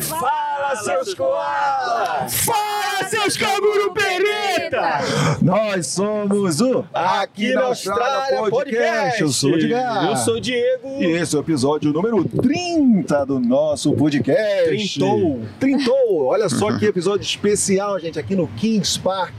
Fala, seus koalas! Fala, seus canguru pereta! Nós somos o Aqui na Austrália Podcast. Eu sou o Edgar. Eu sou o Diego. E esse é o episódio número 30 do nosso podcast. Trintou. Trintou. Olha só que episódio especial, gente, aqui no Kings Park.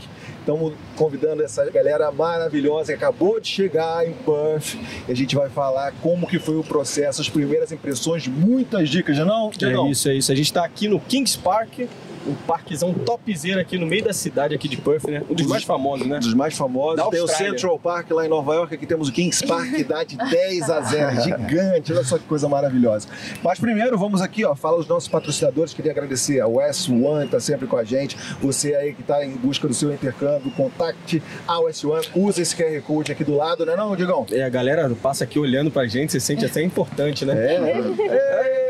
Estamos convidando essa galera maravilhosa que acabou de chegar em Perth. E a gente vai falar como que foi o processo, as primeiras impressões, muitas dicas, não? É isso, é isso. A gente tá aqui no Kings Park, um parquezão topzera aqui no meio da cidade aqui de Perth, né? Um dos mais famosos, né? Um dos mais famosos. Tem o. Central Park lá em Nova York, aqui temos o Kings Park, que dá de 10 a 0. Gigante, olha só que coisa maravilhosa. Mas primeiro, vamos aqui, ó, falar os nossos patrocinadores. Queria agradecer a West One, que tá sempre com a gente. Você aí que tá em busca do seu intercâmbio, contacte a West One. Usa esse QR Code aqui do lado, né não, Digão? É, a galera passa aqui olhando pra gente, você sente até importante, né? É, é.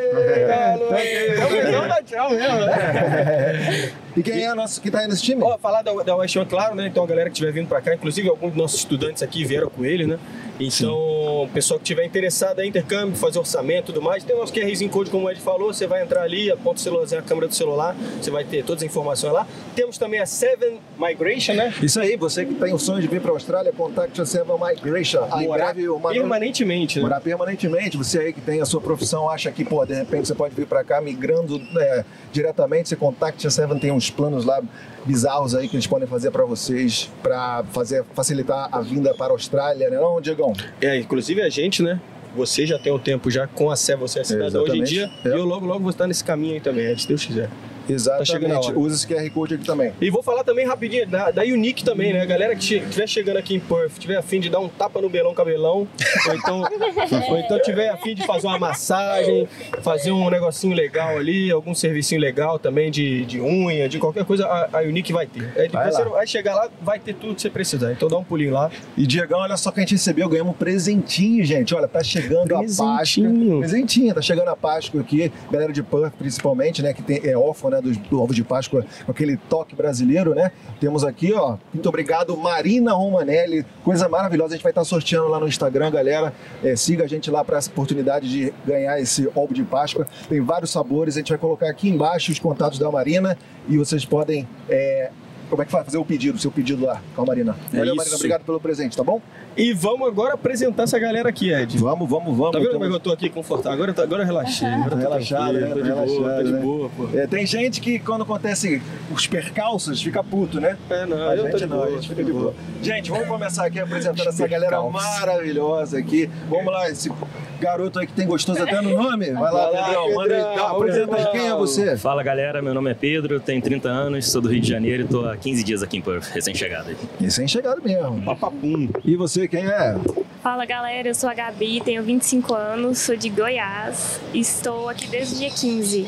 Não dá tchau mesmo, né? E quem é nosso que tá aí nesse time? Ó, falar da, da West One, claro, né? Então a galera que estiver vindo pra cá, inclusive alguns dos nossos estudantes aqui vieram com ele, né? Então, o pessoal que estiver interessado em intercâmbio, fazer orçamento e tudo mais, tem o nosso QRzinho Code, como o Ed falou, você vai entrar ali, aponta o celularzinho, a câmera do celular, você vai ter todas as informações lá. Temos também a Seven Migration, né? Isso aí, você que tem o sonho de vir para a Austrália, contacte a Seven Migration. Aí, em Morar breve, uma permanentemente, né? Morar permanentemente. Você aí que tem a sua profissão, acha que, pô, de repente você pode vir para cá migrando né, diretamente, você contacte a Seven, tem uns planos lá bizarros aí que eles podem fazer para vocês, para fazer facilitar a vinda para a Austrália, né não, Diegão? É, inclusive a gente, né? Você já tem um tempo já com a Seven, você é cidadão hoje em dia. É. e eu logo, logo vou estar nesse caminho aí também, é, se Deus quiser. Exatamente. chegando a hora. Usa esse QR Code aqui também. E vou falar também rapidinho da, da Unique também, né? A galera que estiver chegando aqui em Perth, tiver afim de dar um tapa no belão cabelão, ou então, ou então tiver afim de fazer uma massagem, fazer um negocinho legal ali, algum servicinho legal também de, de unha, de qualquer coisa, a, a Unique vai ter. É, Vai você lá. vai chegar lá, vai ter tudo que você precisar. Então dá um pulinho lá. E Diegão, olha só que a gente recebeu, ganhamos um presentinho, gente. Olha, tá chegando a Páscoa. Presentinho. Presentinho, tá chegando a Páscoa aqui. Galera de Perth, principalmente, né? Que tem, é órfão, né? Do, do ovo de Páscoa, com aquele toque brasileiro, né? Temos aqui, ó. Muito obrigado, Marina Romanelli. Coisa maravilhosa. A gente vai estar sorteando lá no Instagram, galera. É, siga a gente lá para essa oportunidade de ganhar esse ovo de Páscoa. Tem vários sabores. A gente vai colocar aqui embaixo os contatos da Marina e vocês podem. é, como é que faz? Fazer o pedido, o seu pedido lá com a Marina. É Valeu, isso. Marina. Obrigado pelo presente, tá bom? E vamos agora apresentar essa galera aqui, Ed. Vamos, vamos, vamos. Tá vendo como é Então, eu tô aqui confortável? Agora, agora eu relaxei. Agora eu relaxado, né? Tô de Tá boa, tô relaxado, de né? boa, pô. é, tem gente que quando acontece os percalços fica puto, né? É, não, A eu tô gente de não, boa, a gente fica de boa. Gente, vamos começar aqui apresentando essa galera maravilhosa aqui. Vamos lá, esse garoto aí que tem gostoso até no nome. Vai lá, Vai lá, Pedrão. Manda aí, Pedrão, apresenta quem é você. Fala galera, meu nome é Pedro, tenho 30 anos, sou do Rio de Janeiro e tô há 15 dias aqui em Perth, recém-chegado. aí. E sem chegado mesmo. Papapum. E você, quem é? Fala galera, eu sou a Gabi, tenho 25 anos, sou de Goiás, estou aqui desde o dia 15.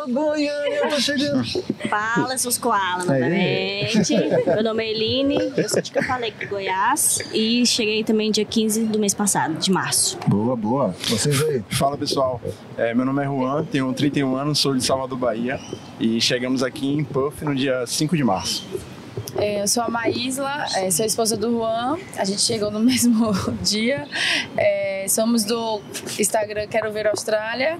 Alô, Goiânia, eu tô chegando. Fala, seus koalas, Aí. novamente. Meu nome é Eline, eu sou de que eu falei de Goiás e cheguei também dia 15 do mês passado, de março. Boa, boa. Vocês aí. Fala pessoal, É, meu nome é Juan, tenho 31 anos, sou de Salvador, Bahia e chegamos aqui em Puff no dia 5 de março. É, Eu sou a Maísla, é, sou a esposa do Juan, a gente chegou no mesmo dia. É, somos do Instagram Quero Ver Austrália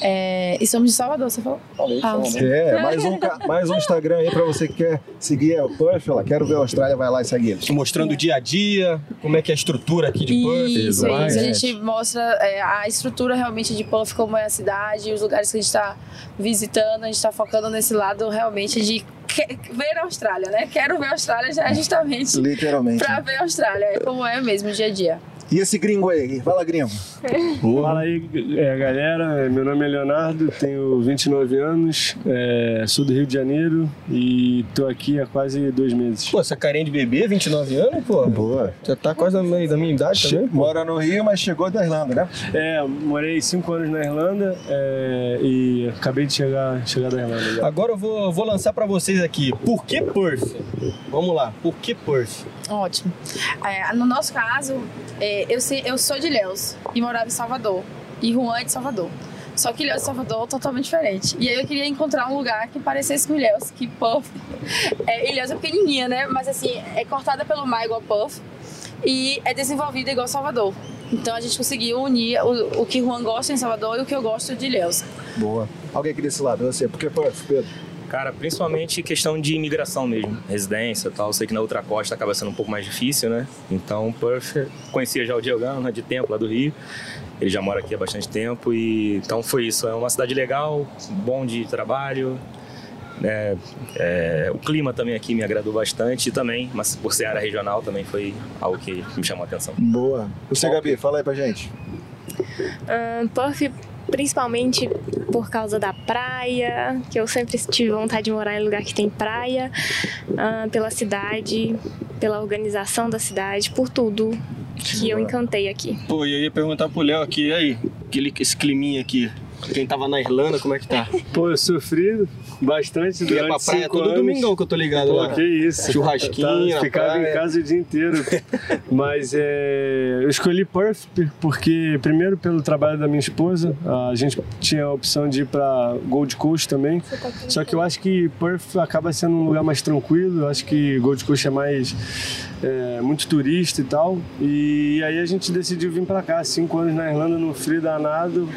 é, e somos de Salvador, você falou? Ah, É, mais um, mais um Instagram aí pra você que quer seguir o Puff. Lá, quero ver a Austrália, vai lá e segue eles. Mostrando o dia a dia, como é que é a estrutura aqui de Perth. Isso, isso. A gente mostra é, a estrutura realmente de Puff, como é a cidade, os lugares que a gente está visitando. A gente está focando nesse lado realmente de ver a Austrália, né? Quero ver a Austrália já é justamente Literalmente. pra ver a Austrália, é como é mesmo o dia a dia. E esse gringo aí? Fala, gringo. Fala aí, é, galera. Meu nome é Leonardo, tenho 29 anos, é, sou do Rio de Janeiro e tô aqui há quase dois meses. Pô, essa carinha de bebê, 29 anos, pô. Boa. Já tá quase no meio da minha idade também. pô. Mora no Rio, mas chegou da Irlanda, né? É, morei cinco anos na Irlanda é, e acabei de chegar, chegar da Irlanda. já. Agora eu vou, vou lançar pra vocês aqui. Por que Perth? Vamos lá, por que Perth? Ótimo. É, no nosso caso, é, eu, eu sou de Ilhéus e morava em Salvador. E Juan é de Salvador. Só que Ilhéus e Salvador é totalmente diferente. E aí eu queria encontrar um lugar que parecesse com Ilhéus, que Puff. É, Ilhéus é pequenininha, né? Mas assim, é cortada pelo mar igual Puff. e é desenvolvida igual Salvador. Então a gente conseguiu unir o, o que Juan gosta em Salvador e o que eu gosto de Ilhéus. Boa. Alguém aqui desse lado, você. Por que Perth, Pedro? Cara, principalmente questão de imigração mesmo, residência e tal. Sei que na outra costa acaba sendo um pouco mais difícil, né? Então, Perth, conhecia já o Diogão, né, de tempo lá do Rio. Ele já mora aqui há bastante tempo e então foi isso. É uma cidade legal, bom de trabalho. né? É, o clima também aqui me agradou bastante e também, mas por ser área regional também foi algo que me chamou a atenção. Boa. Você, Gabi, fala aí pra gente. Ahn, Perth, principalmente por causa da praia, que eu sempre tive vontade de morar em lugar que tem praia, Ahn, pela cidade, pela organização da cidade, por tudo que eu encantei aqui. Pô, e eu ia perguntar pro Léo aqui, e aí, aquele, esse climinha aqui. Quem tava na Irlanda, como é que tá? Pô, eu sofri bastante Tu ia pra durante praia cinco todo anos. domingão que eu tô ligado Pô, lá. que isso. Churrasquinho Tá, ficava praia. em casa o dia inteiro. Mas é, eu escolhi Perth porque, primeiro, pelo trabalho da minha esposa, a gente tinha a opção de ir para Gold Coast também. Só que eu acho que Perth acaba sendo um lugar mais tranquilo. Eu acho que Gold Coast é mais. é, muito turista e tal. E aí a gente decidiu vir para cá, cinco anos na Irlanda, no frio danado.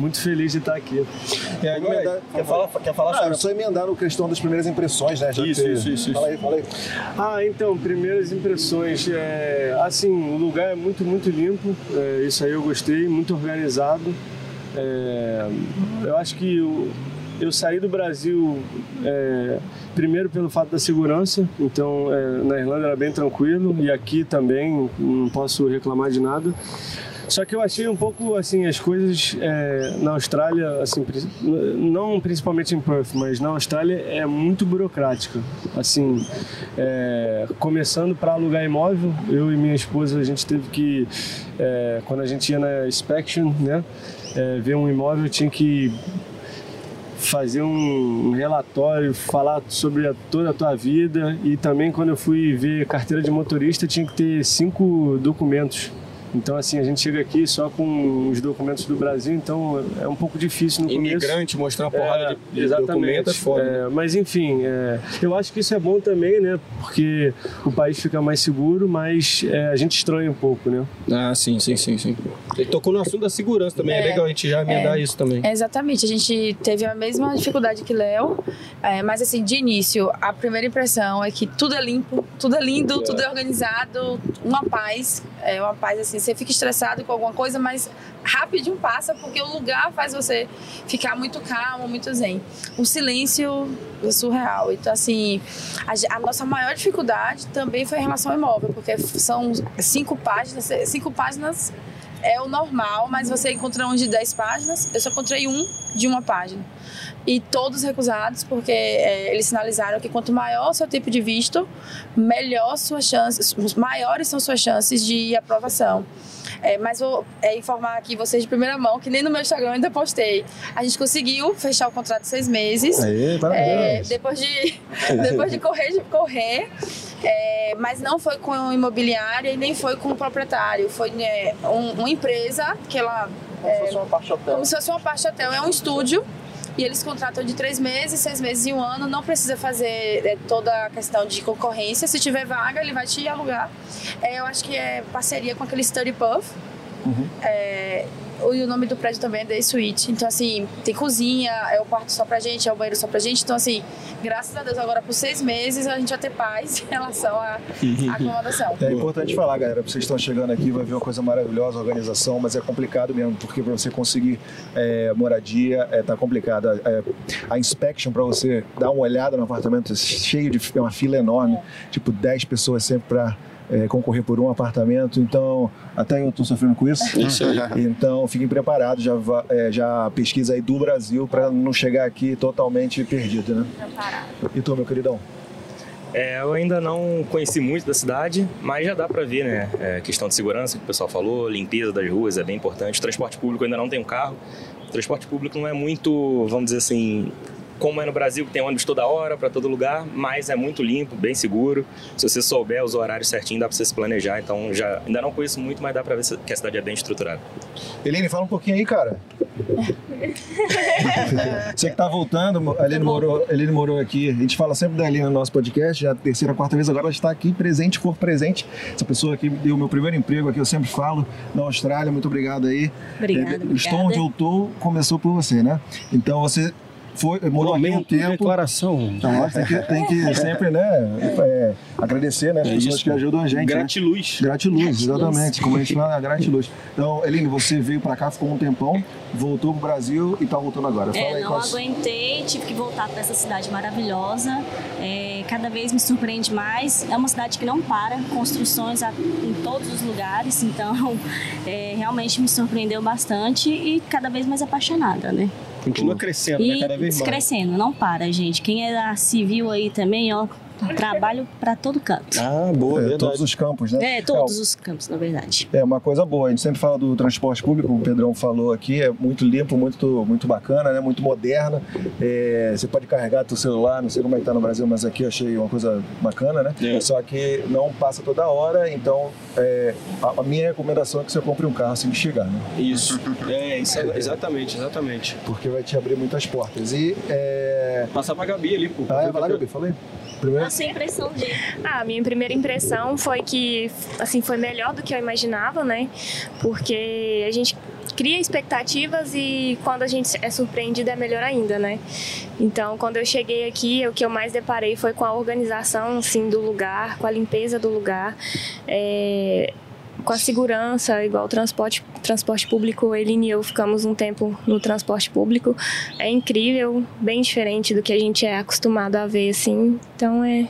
Muito feliz de estar aqui. E agora, quer falar, quer falar Ah, sobre é só emendar no questão das primeiras impressões, né? Já Isso, que- isso, isso, Fala aí, fala aí. Ah, então, primeiras impressões. É, assim, o lugar é muito, muito limpo. é, isso aí eu gostei, muito organizado. É, eu acho que eu, eu saí do Brasil é, primeiro pelo fato da segurança. Então, é, na Irlanda era bem tranquilo e aqui também não posso reclamar de nada. Só que eu achei um pouco assim as coisas é, na Austrália, assim, não principalmente em Perth, mas na Austrália é muito burocrática. Assim, é, começando para alugar imóvel, eu e minha esposa a gente teve que é, quando a gente ia na inspection, né, é, ver um imóvel tinha que fazer um relatório, falar sobre a- toda a tua vida e também quando eu fui ver carteira de motorista tinha que ter cinco documentos. Então assim, a gente chega aqui só com os documentos do Brasil, então é um pouco difícil no começo. imigrante, mostrar uma porrada É, de, de documento é foda. É, mas enfim, é, eu acho que isso é bom também, né? Porque o país fica mais seguro, mas é, a gente estranha um pouco, né? Ah, sim, sim, sim, sim. Ele tocou no assunto da segurança também, é, É, legal a gente já emendar é. isso também. É, Exatamente, a gente teve a mesma dificuldade que Léo, é, mas assim, de início, a primeira impressão é que tudo é limpo, tudo é lindo, tudo é organizado, uma paz, é uma paz assim, você fica estressado com alguma coisa, mas rapidinho passa, porque o lugar faz você ficar muito calmo, muito zen. O silêncio é surreal, então assim, a, a nossa maior dificuldade também foi em relação ao imóvel, porque são cinco páginas, cinco páginas é o normal, mas você encontra um de 10 páginas. Eu só encontrei um de uma página. E todos recusados, porque é, eles sinalizaram que quanto maior o seu tipo de visto, melhor suas chances, maiores são suas chances de aprovação. É, mas vou é, informar aqui vocês de primeira mão, que nem no meu Instagram ainda postei. A gente conseguiu fechar o contrato de seis meses. Aí, É, parabéns. depois de depois de correr, de correr é, mas não foi com a imobiliária e nem foi com o proprietário. Foi né, um- uma empresa que ela. É, como se fosse uma parte hotel. É um estúdio e eles contratam de três meses, seis meses e um ano. Não precisa fazer é, toda a questão de concorrência. Se tiver vaga, ele vai te alugar. É, eu acho que é parceria com aquele Study Puff. É, e o nome do prédio também é The Suite. Então, assim, tem cozinha, é o quarto só pra gente, é o banheiro só pra gente. Então, assim, graças a Deus, agora por seis meses a gente vai ter paz em relação à acomodação. É importante falar, galera, vocês estão chegando aqui, vai ver uma coisa maravilhosa, a organização, mas é complicado mesmo, porque para você conseguir é, moradia, é, tá complicado. É, a inspection para você dar uma olhada no apartamento é cheio de é uma fila enorme, tipo 10 pessoas sempre para concorrer por um apartamento, então até eu estou sofrendo com isso. Isso. Então fiquem preparados, já, é, já pesquisa aí do Brasil para não chegar aqui totalmente perdido, né? E tu, meu queridão? É, eu ainda não conheci muito da cidade, mas já dá pra ver, né? É, questão de segurança que o pessoal falou, limpeza das ruas é bem importante. Transporte público ainda não tenho carro. O transporte público não é muito, vamos dizer assim, como é no Brasil, que tem ônibus toda hora, para todo lugar, mas é muito limpo, bem seguro. Se você souber os horários certinho, dá pra você se planejar. Então, já ainda não conheço muito, mas dá pra ver se- que a cidade é bem estruturada. Eline, fala um pouquinho aí, cara. Você que tá voltando, a Aline morou, a morou aqui. A gente fala sempre da Aline no nosso podcast, já é a terceira, quarta vez agora ela está aqui presente, por presente. Essa pessoa aqui deu o meu primeiro emprego aqui, eu sempre falo, na Austrália. Muito obrigado aí. Obrigada, É, Estou obrigada. onde eu estou, começou por você, né? Então você foi, morou aqui um tempo. declaração. Então, nós tem que, tem que sempre, né, é, agradecer, né, as É pessoas isso. que ajudam a gente. né? Gratiluz. Gratiluz, exatamente. Como a gente fala, gratiluz. Então, Eline, você veio pra cá, ficou um tempão, voltou pro Brasil e tá voltando agora. Fala É, aí não quais- aguentei, tive que voltar para essa cidade maravilhosa. É, cada vez me surpreende mais. É uma cidade que não para, construções em todos os lugares, então é, realmente me surpreendeu bastante e cada vez mais apaixonada, né? Continua crescendo, né? E Cada vez mais. crescendo, não para, gente. Quem é da civil aí também, ó, trabalho para todo canto. Ah, boa, É, verdade. todos os campos, né? É, todos os campos, na verdade. É uma coisa boa. A gente sempre fala do transporte público, como o Pedrão falou aqui, é muito limpo, muito, muito bacana, né? muito moderno. É, você pode carregar teu celular, não sei como é que tá no Brasil, mas aqui eu achei uma coisa bacana, né? É. Só que não passa toda hora, então é, a, a minha recomendação é que você compre um carro assim que chegar, né? Isso. É, isso, é- exatamente, exatamente. Porque vai te abrir muitas portas. E. É... Passar pra Gabi ali, pô. Ah, é, vai lá, Gabi, falei. Primeiro. A sua impressão de Ah, a minha primeira impressão foi que, assim, foi melhor do que eu imaginava, né? Porque a gente cria expectativas e quando a gente é surpreendido é melhor ainda, né? Então, quando eu cheguei aqui, o que eu mais deparei foi com a organização, assim, do lugar, com a limpeza do lugar, é, com a segurança, igual o transporte, transporte público. Eline e eu ficamos um tempo no transporte público. É incrível, bem diferente do que a gente é acostumado a ver, assim. Então, é...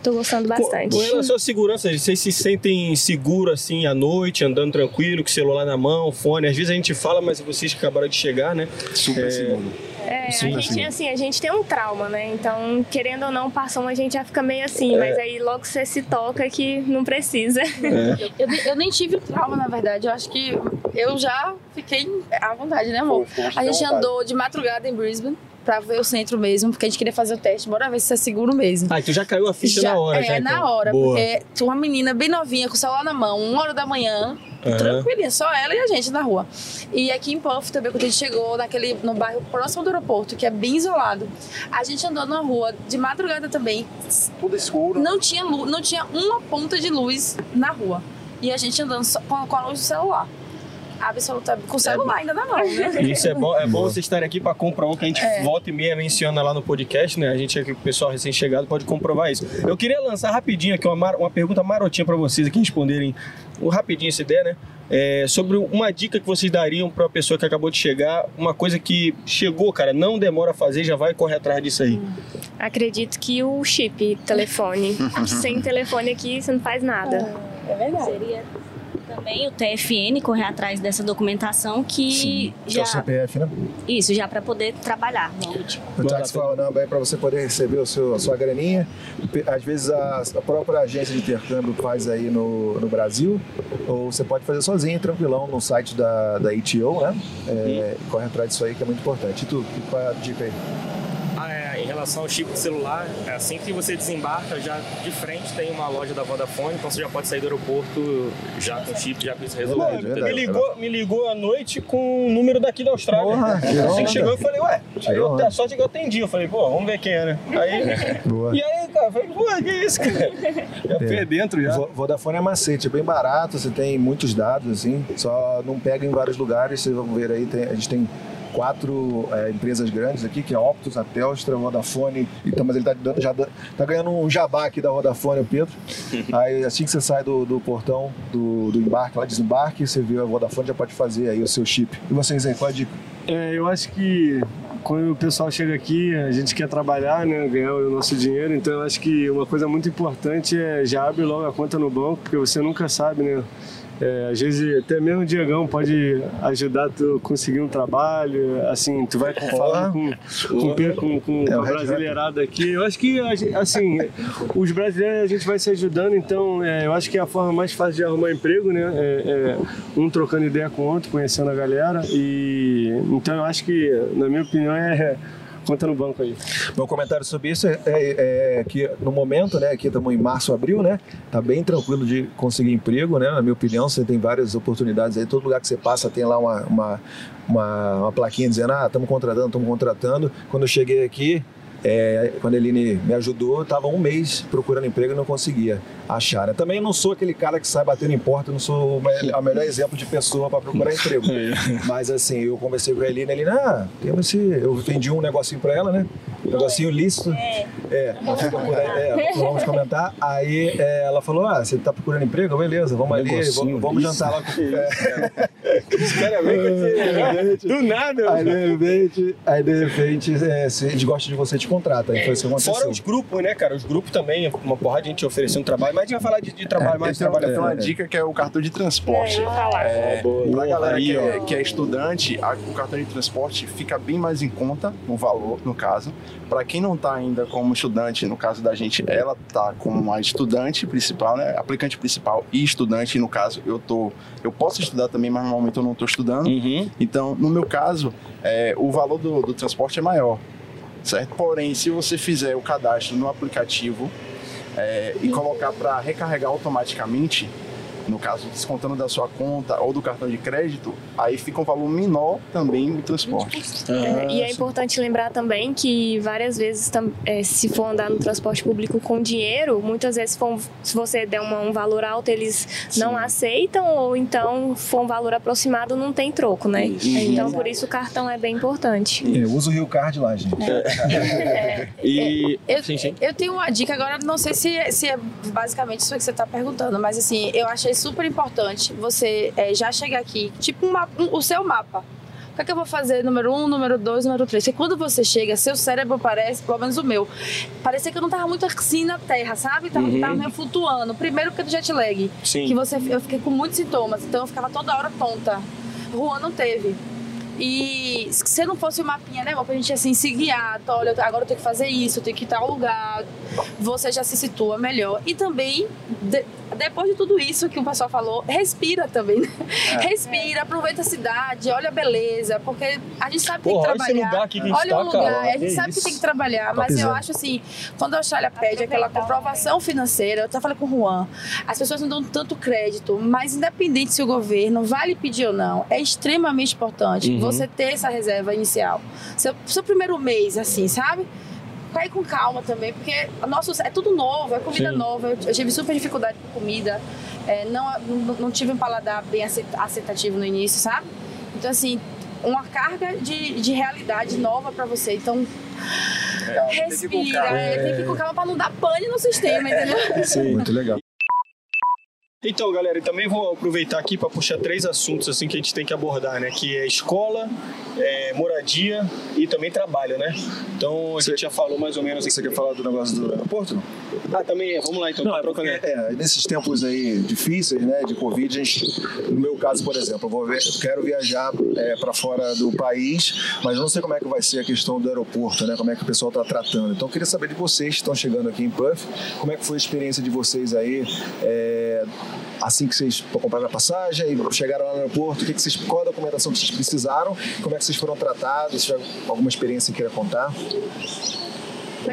Tô gostando bastante. Com relação à segurança, vocês se sentem seguros assim à noite, andando tranquilo, com o celular na mão, fone? Às vezes a gente fala, mas vocês que acabaram de chegar, né? Super É, seguro. É, Sim, a gente, assim, a gente tem um trauma, né? Então, querendo ou não, passou, a gente já fica meio assim, É. mas aí logo você se toca que não precisa. Eu, ne- eu nem tive trauma, na verdade. Eu acho que eu já fiquei à vontade, né, amor? A gente andou de madrugada em Brisbane pra ver o centro mesmo, porque a gente queria fazer o teste. Bora ver se é seguro mesmo. Ah, então já caiu a ficha Já- na hora, é, já. na então. hora, Boa. porque tinha uma menina bem novinha com o celular na mão, uma hora da manhã, Aham. tranquilinha, só ela e a gente na rua. E aqui em Puff também, quando a gente chegou naquele, no bairro próximo do aeroporto, que é bem isolado, a gente andou na rua de madrugada também, Tudo escuro. não tinha luz, não tinha uma ponta de luz na rua. E a gente andando só com, com a luz do celular. Absolutamente. Com o celular ainda na mão, né? Isso é bom, é bom vocês estarem aqui para comprovar o que a gente É. volta e meia menciona lá no podcast, né? A gente aqui, o pessoal recém-chegado, pode comprovar isso. Eu queria lançar rapidinho aqui uma, uma pergunta marotinha para vocês aqui responderem um rapidinho essa ideia, né? É, sobre uma dica que vocês dariam para a pessoa que acabou de chegar, uma coisa que chegou, cara, não demora a fazer, já vai correr atrás disso aí. Acredito que o chip, telefone. Sem telefone aqui, você não faz nada. É verdade. seria também o TFN correr atrás dessa documentação que é já o CPF, né? isso já para poder trabalhar logo de O Tax Number é para você poder receber o seu, a sua graninha. Às vezes a, a própria agência de intercâmbio faz aí no, no Brasil, ou você pode fazer sozinho, tranquilão, no site da, da ETO, né? É, Corre atrás disso aí que é muito importante. E tu, que- qual é a dica aí? É, relação ao chip de celular, é assim que você desembarca, já de frente tem uma loja da Vodafone, então você já pode sair do aeroporto já com chip, já com isso resolvido. Me ligou, me ligou à noite com o número daqui da Austrália. Porra, tirou assim que chegou, eu falei, ué, eu, onda. a sorte é que eu atendi. Eu falei, pô, vamos ver quem é, né? Aí, Boa. e aí, cara, eu falei, pô, que isso, cara? Já fui dentro já. Vo- Vodafone é macete, é bem barato, você tem muitos dados, assim, só não pega em vários lugares, vocês vão ver aí, tem- a gente tem quatro é, empresas grandes aqui, que é a Optus, a Telstra, a Vodafone, então, mas ele tá, dando- já, tá ganhando um jabá aqui da Vodafone, o Pedro. Aí assim que você sai do, do portão do, do embarque, lá desembarque, você vê a Vodafone, já pode fazer aí o seu chip. E vocês aí, qual a dica? É, eu acho que quando o pessoal chega aqui, a gente quer trabalhar, né, ganhar o nosso dinheiro, então eu acho que uma coisa muito importante é já abre logo a conta no banco, porque você nunca sabe, né? É, às vezes até mesmo o Diegão pode ajudar tu a conseguir um trabalho, assim, tu vai com fala com, com, com, com, com É, a brasileirada aqui. Eu acho que, assim, os brasileiros a gente vai se ajudando, então é, eu acho que é a forma mais fácil de arrumar emprego, né? É, é um trocando ideia com o outro, conhecendo a galera. E então eu acho que, na minha opinião, é conta no banco aí. Meu comentário sobre isso é, é- é que no momento, né, aqui estamos em março, abril, né, tá bem tranquilo de conseguir emprego, né, na minha opinião, você tem várias oportunidades aí, todo lugar que você passa tem lá uma, uma, uma, uma plaquinha dizendo, ah, estamos contratando, estamos contratando. Quando eu cheguei aqui, é, quando a Eline me ajudou, estava um mês procurando emprego e não conseguia achar. né? Também não sou aquele cara que sai batendo em porta, não sou o me- o melhor exemplo de pessoa para procurar emprego. Mas assim, eu conversei com a Eline, a Eline, ah, temos esse. Eu vendi um negocinho para ela, né? Um negocinho lícito. É, por aí, é, vamos comentar. Aí é, ela falou: Ah, você tá procurando emprego? Beleza, vamos ali, vamos, vamos jantar lá com. É, Do nada. Aí de repente, aí de repente é, se eles gostam de você, te contrata. Aí foi isso que aconteceu. Fora os grupos, né, cara? Os grupos também, uma porrada de gente oferecendo trabalho, mas a gente vai falar de, de trabalho mais tenho, eu trabalho. tenho uma é. dica que é o cartão de transporte. É, falar. É, boa. pra galera Aí, que, é, que é estudante, a- o cartão de transporte fica bem mais em conta no valor, no caso. Para quem não está ainda como estudante, no caso da gente, ela tá como uma estudante principal, né? Aplicante principal e estudante, no caso, eu tô. Eu posso estudar também, mas normalmente eu não estou estudando. Uhum. Então, no meu caso, é, o valor do, do transporte é maior, certo? Porém, se você fizer o cadastro no aplicativo é, e colocar para recarregar automaticamente, no caso, descontando da sua conta ou do cartão de crédito, aí fica um valor menor também do transporte. É, e é importante lembrar também que várias vezes, é, se for andar no transporte público com dinheiro, muitas vezes se, for se você der uma- um valor alto, eles não aceitam, ou então for um valor aproximado, não tem troco, né? Então, por isso o cartão é bem importante. Eu uso o Rio Card lá, gente. E. Eu, Sim, sim. eu tenho uma dica agora, não sei se, é- se é basicamente isso que você está perguntando, mas assim, eu achei super importante você é, já chegar aqui, tipo um mapa- um- o seu mapa. O que é que eu vou fazer? Número um, número dois, número três. Porque quando você chega, seu cérebro parece, pelo menos o meu, parecia que eu não tava muito assim na terra, sabe? Tava, tava meio flutuando. Primeiro porque do jet lag. Sim. Que você, eu fiquei com muitos sintomas, então eu ficava toda hora tonta. Juan não teve. E se não fosse o mapinha, né, amor, pra gente assim se guiar, então, olha, agora eu tenho que fazer isso, eu tenho que ir tal lugar, você já se situa melhor. E também, de- depois de tudo isso que o pessoal falou, respira também. né? Respira, aproveita a cidade, olha a beleza, porque a gente sabe que Porra, tem olha que esse trabalhar. lugar aqui que a gente olha tá, o lugar, cara. a gente Que sabe isso. que tem que trabalhar, mas eu acho assim, quando a Austrália pede aquela comprovação financeira, eu até falei com o Juan, as pessoas não dão tanto crédito, mas independente se o governo vai lhe pedir ou não, é extremamente importante Uhum. Você ter essa reserva inicial. Seu, seu primeiro mês, assim, sabe? Vai com calma também, porque nosso, é tudo novo, é comida Sim. nova. Eu, eu tive super dificuldade com comida, é, não, não, não tive um paladar bem aceit- aceitativo no início, sabe? Então, assim, uma carga de, de realidade nova pra você. Então, respira, é, tem que ir com calma pra não dar pane no sistema, entendeu? Muito legal. Então, galera, e também vou aproveitar aqui para puxar três assuntos assim que a gente tem que abordar, né? Que é escola, é, moradia e também trabalho, né? Então a gente já falou mais ou menos Você aqui. quer falar do negócio do aeroporto? Ah, também é. Vamos lá então. Não, tá é porque, é, nesses tempos aí difíceis, né, de Covid, a gente, no meu caso, por exemplo, eu vou ver, quero viajar para fora do país, mas eu não sei como é que vai ser a questão do aeroporto, né, como é que o pessoal está tratando. Então, eu queria saber de vocês que estão chegando aqui em Puff, como é que foi a experiência de vocês aí, é, assim que vocês compraram a passagem e chegaram lá no aeroporto, o que que vocês, qual a documentação que vocês precisaram, como é que vocês foram tratados, alguma experiência que queira contar?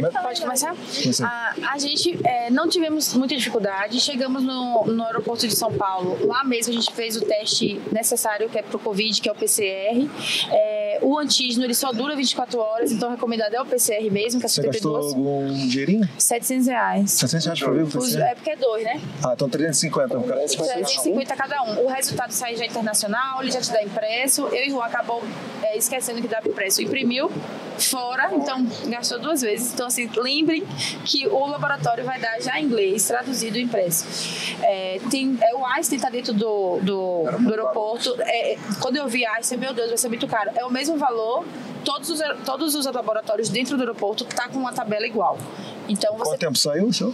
Pode começar? Começa. A, a gente é, não tivemos muita dificuldade. Chegamos no, no aeroporto de São Paulo. Lá mesmo a gente fez o teste necessário, que é para o Covid, que é o PCR. É, o antígeno ele só dura 24 horas, então recomendado é o PCR mesmo, que é Você gastou 72. algum dinheirinho? 700 reais. 700 reais pra ver o PCR? é porque é dois, né? Ah, então 350. Cara. 350 cada um. O resultado sai já internacional, ele já te dá impresso. Eu e o Juan acabou é, esquecendo que dava impresso. Imprimiu fora, então gastou duas vezes. Então, assim, lembrem que o laboratório vai dar já em inglês, traduzido e impresso. É, tem, é, o Einstein está dentro do, do, do aeroporto. É, quando eu vi Einstein, meu Deus, vai ser muito caro. É o mesmo valor, todos os, todos os laboratórios dentro do aeroporto tá com uma tabela igual. Então, você Quanto tempo saiu o seu?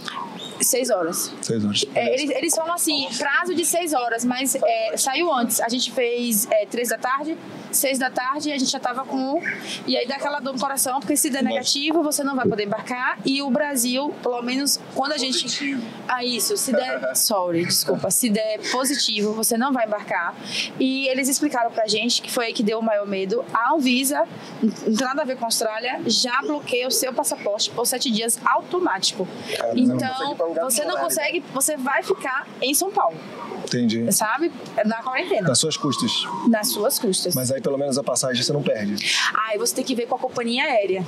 Seis horas. Seis horas. É, eles, eles falam assim, prazo de seis horas, mas é, saiu antes. A gente fez é, três da tarde, seis da tarde, a gente já tava com um. E aí dá aquela dor no coração, porque se der negativo, você não vai poder embarcar. E o Brasil, pelo menos quando a gente. Ah, isso. Se der. Sorry, desculpa. Se der positivo, você não vai embarcar. E eles explicaram pra gente que foi aí que deu o maior medo. A Anvisa, não tem nada a ver com a Austrália, já bloqueia o seu passaporte por sete dias automático. Então, você não consegue, você vai ficar em São Paulo, Entendi. sabe? Na quarentena, Das suas custas. nas suas custas. Mas aí pelo menos a passagem você não perde. Aí você tem que ver com a companhia aérea.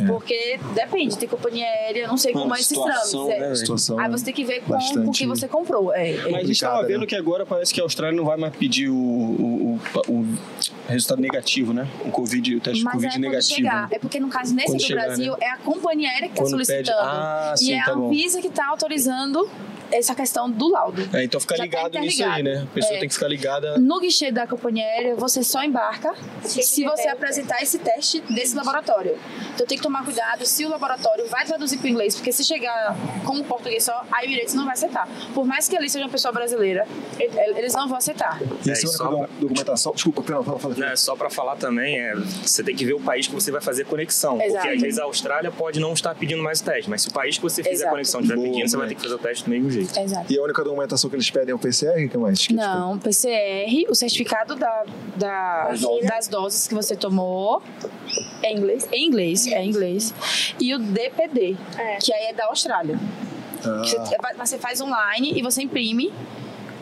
É. Porque depende, tem companhia aérea, não sei Mano, como é esses trâmites. né, é. velho? Situação Aí você tem que ver com, o que você comprou. É, é. Mas a gente estava vendo né? que agora parece que a Austrália não vai mais pedir o, o, o- o resultado negativo, né? O Covid, o teste de Covid é negativo. chegar. né? É porque no caso nesse Quando do chegar, Brasil, é a companhia aérea que está solicitando. Ah, sim, e é tá a bom. Anvisa que está autorizando essa questão do laudo. É, então fica Já tá ligado nisso aí, né? A pessoa É. tem que ficar ligada. No guichê da companhia aérea, você só embarca se você apresentar esse teste desse laboratório. Então tem que tomar cuidado se o laboratório vai traduzir para o inglês, porque se chegar como português só, a Emirates não vai aceitar. Por mais que ali seja uma pessoa brasileira, eles não vão aceitar. E É, e só do- documentação. Desculpa, Pena, fala, fala. Né, só para falar também, é, você tem que ver o país que você vai fazer conexão. Exato. Porque às vezes a Austrália pode não estar pedindo mais o teste, mas se o país que você fizer Exato. a conexão estiver pedindo, você vai ter que fazer o teste do mesmo jeito. Exato. E a única documentação que eles pedem é o PCR? O que mais? Que Não, PCR, o certificado da, da- das doses que você tomou. É em inglês? Em inglês, é em inglês. E o DPD, É. que aí é da Austrália. Ah, Você, você faz online e você imprime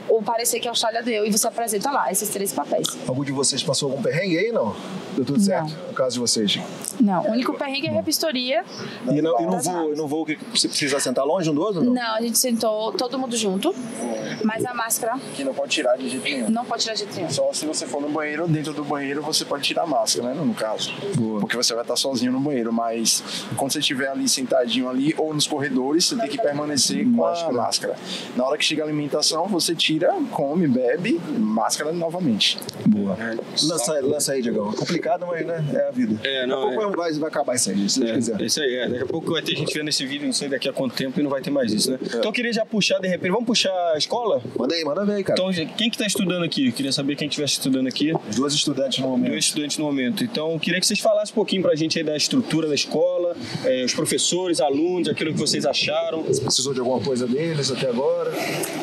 o parecer que a Austrália deu e você apresenta lá esses três papéis. algum de vocês passou algum perrengue aí? Não? Deu tudo Não. certo? No caso de vocês. Não, o único perrengue é a repistoria. E não, e não vou, não vou que você precisa sentar longe um do outro? Não. Não, a gente sentou todo mundo junto, mas a máscara Que não pode tirar de jeito nenhum. não pode tirar de nenhum. Só se você for no banheiro, dentro do banheiro você pode tirar a máscara, né? No caso. Boa. Porque você vai estar sozinho no banheiro, mas quando você estiver ali sentadinho ali ou nos corredores, você tem que permanecer com Máscara. a máscara. Na hora que chega a alimentação, você tira, come, bebe, máscara novamente. Boa. Lança, lança aí, Diegão. É complicado, mas né, é a vida. É, não, Daqui a pouco vai, vai acabar isso aí, se Deus quiser. É, isso aí, é. Daqui a pouco vai ter gente vendo esse vídeo, não sei daqui a quanto tempo, e não vai ter mais isso, né? É. Então eu queria já puxar, de repente, vamos puxar a escola? Manda aí, manda ver aí, cara. Então, quem que tá estudando aqui? Eu queria saber quem estivesse estudando aqui. Os dois estudantes no momento. Dois estudantes no momento. Então, eu queria que vocês falassem um pouquinho pra gente aí da estrutura da escola, os professores, alunos, aquilo que vocês acharam. Precisou de alguma coisa deles até agora?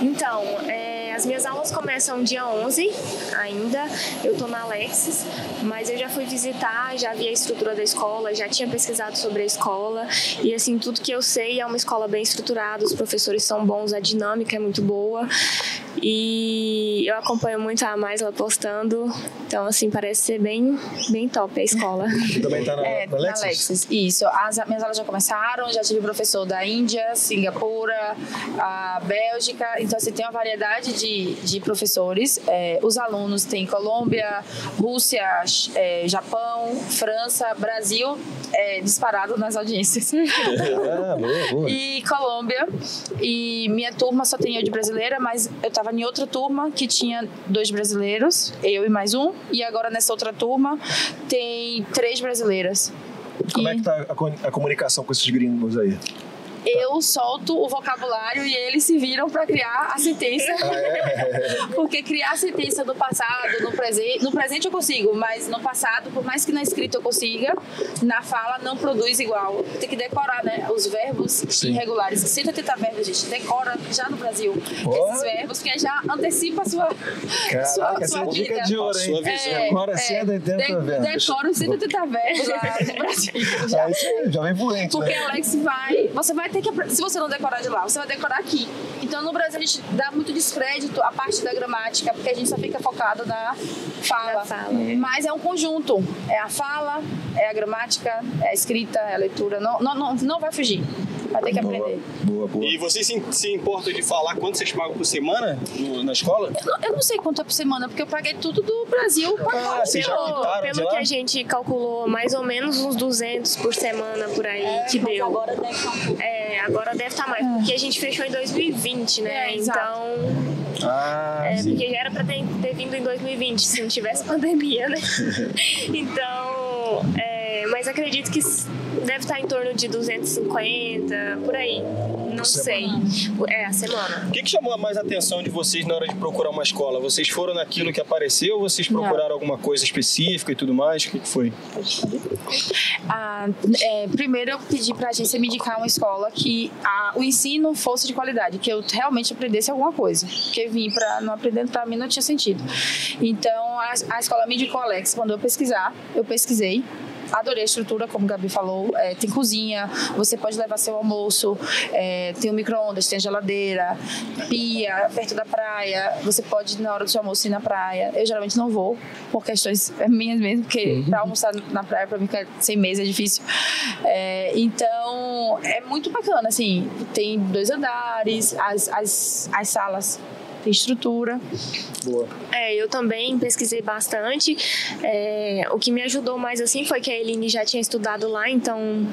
Então, é, as minhas aulas começam dia 11 ainda. Eu tô na Alexis, mas eu já fui visitar, já vi a estrutura da escola, já tinha pesquisado sobre a escola. E assim, tudo que eu sei é uma escola bem estruturada, os professores são bons, a dinâmica é muito boa. E eu acompanho muito a Maisla postando. Então, assim, parece ser bem, bem top a escola. Também tá na, É, na na Lexus? Lexus. Isso. As minhas aulas já começaram, já tive professor da Índia, Singapura, a Bélgica. Então, assim, tem uma variedade de, de professores. É, os alunos têm Colômbia, Rússia, é, Japão, França, Brasil, é, disparado nas audiências. Ah, boa, boa. e Colômbia. E minha turma só tem eu de brasileira, mas eu tava em outra turma que tinha dois brasileiros, eu e mais um. E agora nessa outra turma tem três brasileiras. Como E é que tá a, a comunicação com esses gringos aí? Eu solto o vocabulário e eles se viram para criar a sentença. Porque criar a sentença do passado, no presente, no presente eu consigo, mas no passado, por mais que na escrita eu consiga, na fala não produz igual. Tem que decorar, né? Os verbos Sim. irregulares. 180 verbos, gente, decora já no Brasil. Ó. Esses verbos que já antecipa a sua, Caraca, sua, essa sua é dica vida. de ouro, hein? É, Agora é, 180 de- verbos. Decora os 180 verbos lá no Brasil. Já. Ah, isso aí, já vem fluente, Porque né? Alex vai. Você vai ter que. Se você não decorar de lá, você vai decorar aqui. Então no Brasil a gente dá muito descrédito à parte da gramática, porque a gente só fica focado na fala. Na fala. Mas é um conjunto. É a fala, é a gramática, é a escrita, é a leitura. Não, não, não, não vai fugir. Vai ter que Boa, aprender. boa, boa. E vocês se, se importam de falar quanto vocês pagam por semana no- na escola? Eu não- Eu não sei quanto é por semana, porque eu paguei tudo do Brasil. Ah, vocês já Pelo, quitaram de pelo lá? que a gente calculou, mais ou menos uns 200 por semana por aí que Mas deu. agora deve estar um pouco. É, agora deve estar mais, porque a gente fechou em 2020, né? É, exato. então, Ah, é, sim. porque já era pra ter, ter vindo em 2020, se não tivesse pandemia, né? então, é, mas acredito que deve estar em torno de 250, por aí. Não sei. É, a semana. O que, que chamou mais a atenção de vocês na hora de procurar uma escola? Vocês foram naquilo que apareceu ou vocês procuraram alguma coisa específica e tudo mais? O que, que foi? Ah, é, primeiro eu pedi para a agência me indicar uma escola que a, o ensino fosse de qualidade, que eu realmente aprendesse alguma coisa. Porque vim para não aprender para mim não tinha sentido. Então a, a escola me indicou Alex, mandou eu pesquisar, eu pesquisei adorei a estrutura, como o Gabi falou. É, tem cozinha, você pode levar seu almoço, é, tem um micro-ondas, tem geladeira, pia, perto da praia. Você pode, na hora do seu almoço, ir na praia. Eu geralmente não vou, por questões minhas mesmo, porque uhum. para almoçar na praia, para mim, sem mesa é difícil. É, então, é muito bacana, assim. Tem dois andares, as, as, as salas tem estrutura. Boa. É, eu também pesquisei bastante. É, o que me ajudou mais assim foi que a Eline já tinha estudado lá, então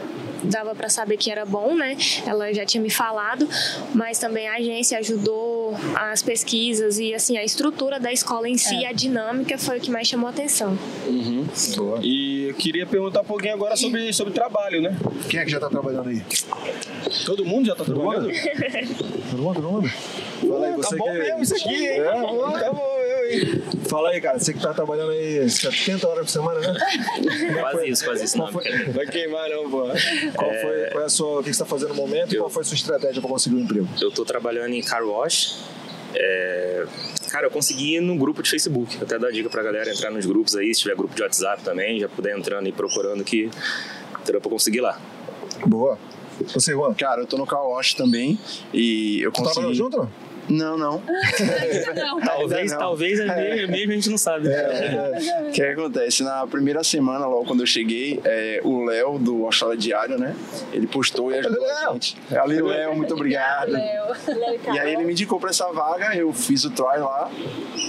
dava para saber que era bom, né? Ela já tinha me falado, mas também a agência ajudou as pesquisas e assim a estrutura da escola em si, é. a dinâmica foi o que mais chamou a atenção. Uhum. Boa. E eu queria perguntar um pouquinho agora sobre sobre trabalho, né? Quem é que já tá trabalhando aí? Todo mundo já tá todo trabalhando? Todo mundo, todo mundo? Fala aí, você tá bom que... mesmo isso aqui, hein? É, bom, tá bom, eu, hein? Fala aí, cara, você que tá trabalhando aí 70 horas por semana, né? quase isso, quase isso, não. Foi... Vai queimar não, pô. Qual é... foi, qual é a sua, o que você tá fazendo no momento eu... e qual foi a sua estratégia para conseguir um emprego? Eu tô trabalhando em car wash. É... Cara, eu consegui no grupo de Facebook. Até dar dica pra galera entrar nos grupos aí, se tiver grupo de WhatsApp também, já puder entrando e procurando que terá pra conseguir lá. Boa. Você, Juan? Cara, eu tô no car wash também e eu consegui... Trabalhando junto? Não, não. não. talvez, não. talvez é. mesmo a gente não sabe. É, é. O que acontece? Na primeira semana, logo quando eu cheguei, é, o Léo do Austrália Diário, né? Ele postou e ajudou a gente. Ali, Léo, muito obrigado. Léo. E aí ele me indicou pra essa vaga, eu fiz o try lá,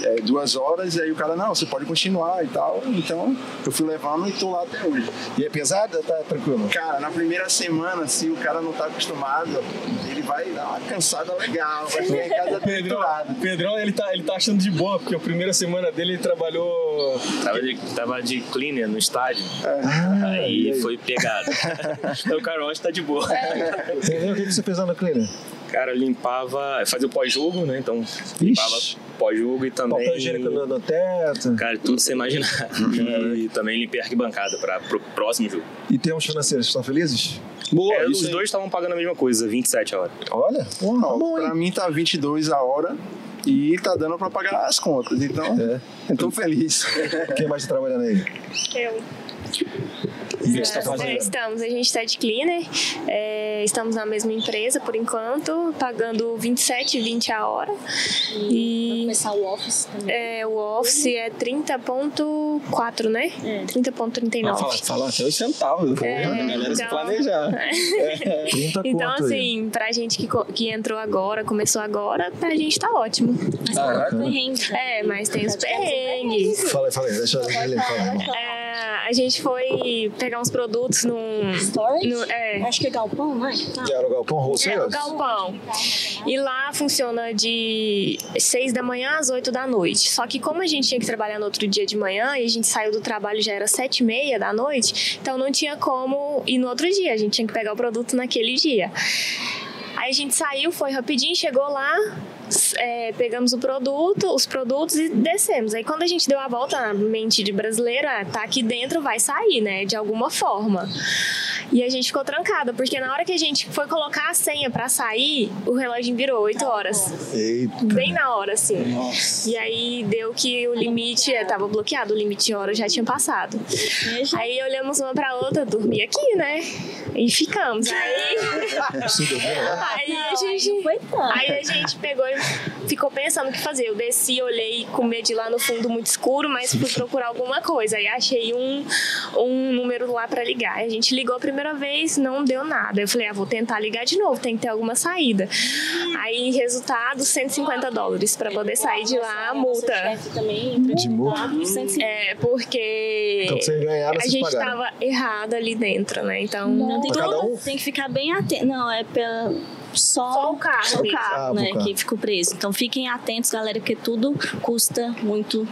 é, duas horas, e aí o cara, não, você pode continuar e tal. Então eu fui levando e tô lá até hoje. E é pesado ou tá tranquilo? Cara, na primeira semana, se o cara não tá acostumado, ele vai dar uma cansada legal, vai chegar em casa Pedrão, Pedrão, ele tá, ele tá achando de boa, porque a primeira semana dele ele trabalhou. Tava de, tava de cleaner no estádio. Ah, aí, aí, foi pegado. então o Carlos tá de boa. É. Entendeu? O que você fez lá no cleaner? Cara, limpava, fazia o pós-jogo, né? Então, limpava pós-jogo e também. Papel higiênico no, no teto. Cara, tudo você imaginar. e também limpei a arquibancada para o próximo jogo. E tem uns financeiros, estão felizes? Boa, é, os dois estavam pagando a mesma coisa, 27 a hora. Olha, pô, tá bom, pra mim tá 22 a hora e tá dando pra pagar as contas. Então, é. eu tô feliz. Quem mais tá trabalhando aí? Eu. É, estamos, a gente está de cleaner, é, estamos na mesma empresa por enquanto, pagando 27, 20 a hora. E, e começar o office também. É, o office é 30.4, né? É. 30.39. Fala, fala até os centavos, é, a galera então, se planejar. É. 30 então, assim, aí. pra gente que, que entrou agora, começou agora, pra gente tá ótimo. Mas ah, tem os É, mas tem os perrengues. Fala aí, deixa ele falar. É, a gente foi pegar uns produtos num. Storage? No, é. Acho que é galpão, não é? Ah. Era o galpão russo, É, o galpão. E lá funciona de 6 da manhã às 8 da noite. Só que como a gente tinha que trabalhar no outro dia de manhã e a gente saiu do trabalho já era 7 e meia da noite, então não tinha como ir no outro dia. A gente tinha que pegar o produto naquele dia. Aí a gente saiu, foi rapidinho, chegou lá, é, pegamos o produto, os produtos e descemos. Aí quando a gente deu a volta na mente de brasileiro, ah, tá aqui dentro, vai sair, né? De alguma forma. E a gente ficou trancada, porque na hora que a gente foi colocar a senha para sair, o relógio virou 8 horas. Eita. Bem na hora, assim. Nossa. E aí deu que o limite é, tava bloqueado, o limite de hora já tinha passado. Aí olhamos uma pra outra, dormi aqui, né? E ficamos. Aí. aí a gente. Aí a gente pegou e ficou pensando o que fazer. Eu desci, olhei com medo de ir lá no fundo muito escuro, mas fui procurar alguma coisa. Aí achei um, um número lá para ligar. A gente ligou a primeira vez, não deu nada. Eu falei, ah, vou tentar ligar de novo, tem que ter alguma saída. Aí, resultado, 150 dólares para poder sair de lá a multa. De multa? É, porque então, ganharam, a gente estava errado ali dentro, né? Então, não, tem, um? tem que ficar bem atento. Não, é pela só, só o carro, só o carro ah, né, que ficou preso. Então fiquem atentos, galera, que tudo custa muito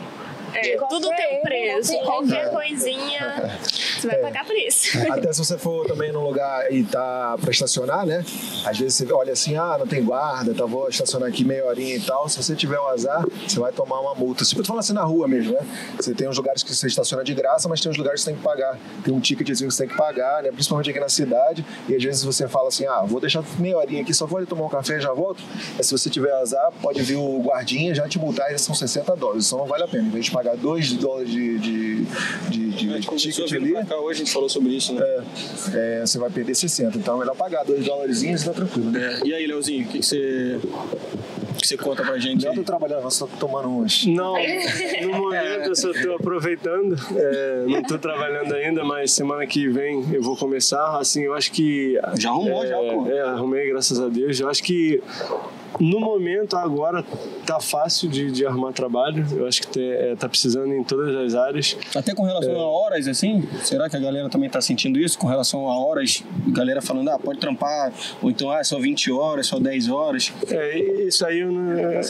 É, tudo tem um preço. tem- Qualquer coisinha, você vai pagar preço. Até se você for também num lugar e tá pra estacionar, né? Às vezes você olha assim, ah, não tem guarda, tá, vou estacionar aqui meia horinha e tal. Se você tiver um azar, você vai tomar uma multa. Tipo, eu tô falando assim na rua mesmo, né? Você tem uns lugares que você estaciona de graça, mas tem uns lugares que você tem que pagar. Tem um ticketzinho que você tem que pagar, né? Principalmente aqui na cidade. E às vezes você fala assim, ah, vou deixar meia horinha aqui, só vou ali tomar um café e já volto. Mas se você tiver azar, pode vir o guardinha já te multar e são 60 dólares. Então não vale a pena. Em vez de pagar 2 dólares de, de, de, de conversou ticket ali, cá hoje, a gente falou sobre isso, né? é, é, você vai perder 60. Então é melhor pagar 2 dólares e tá tranquilo, né? É, E aí, Leozinho, o que, que você. Que você conta pra gente? Já tô trabalhando, só tô tomando uns. Não, no momento eu só estou aproveitando, é, não estou trabalhando ainda, mas semana que vem eu vou começar. Assim, eu acho que. Já arrumou, é, já, pô. É, arrumei, graças a Deus. Eu acho que no momento agora tá fácil de, de arrumar trabalho. Eu acho que te- é, tá precisando em todas as áreas. Até com relação a horas, assim, será que a galera também tá sentindo isso? Com relação a horas, galera falando, ah, pode trampar, ou então, ah, só 20 horas, só 10 horas. É, isso aí eu não. É, é,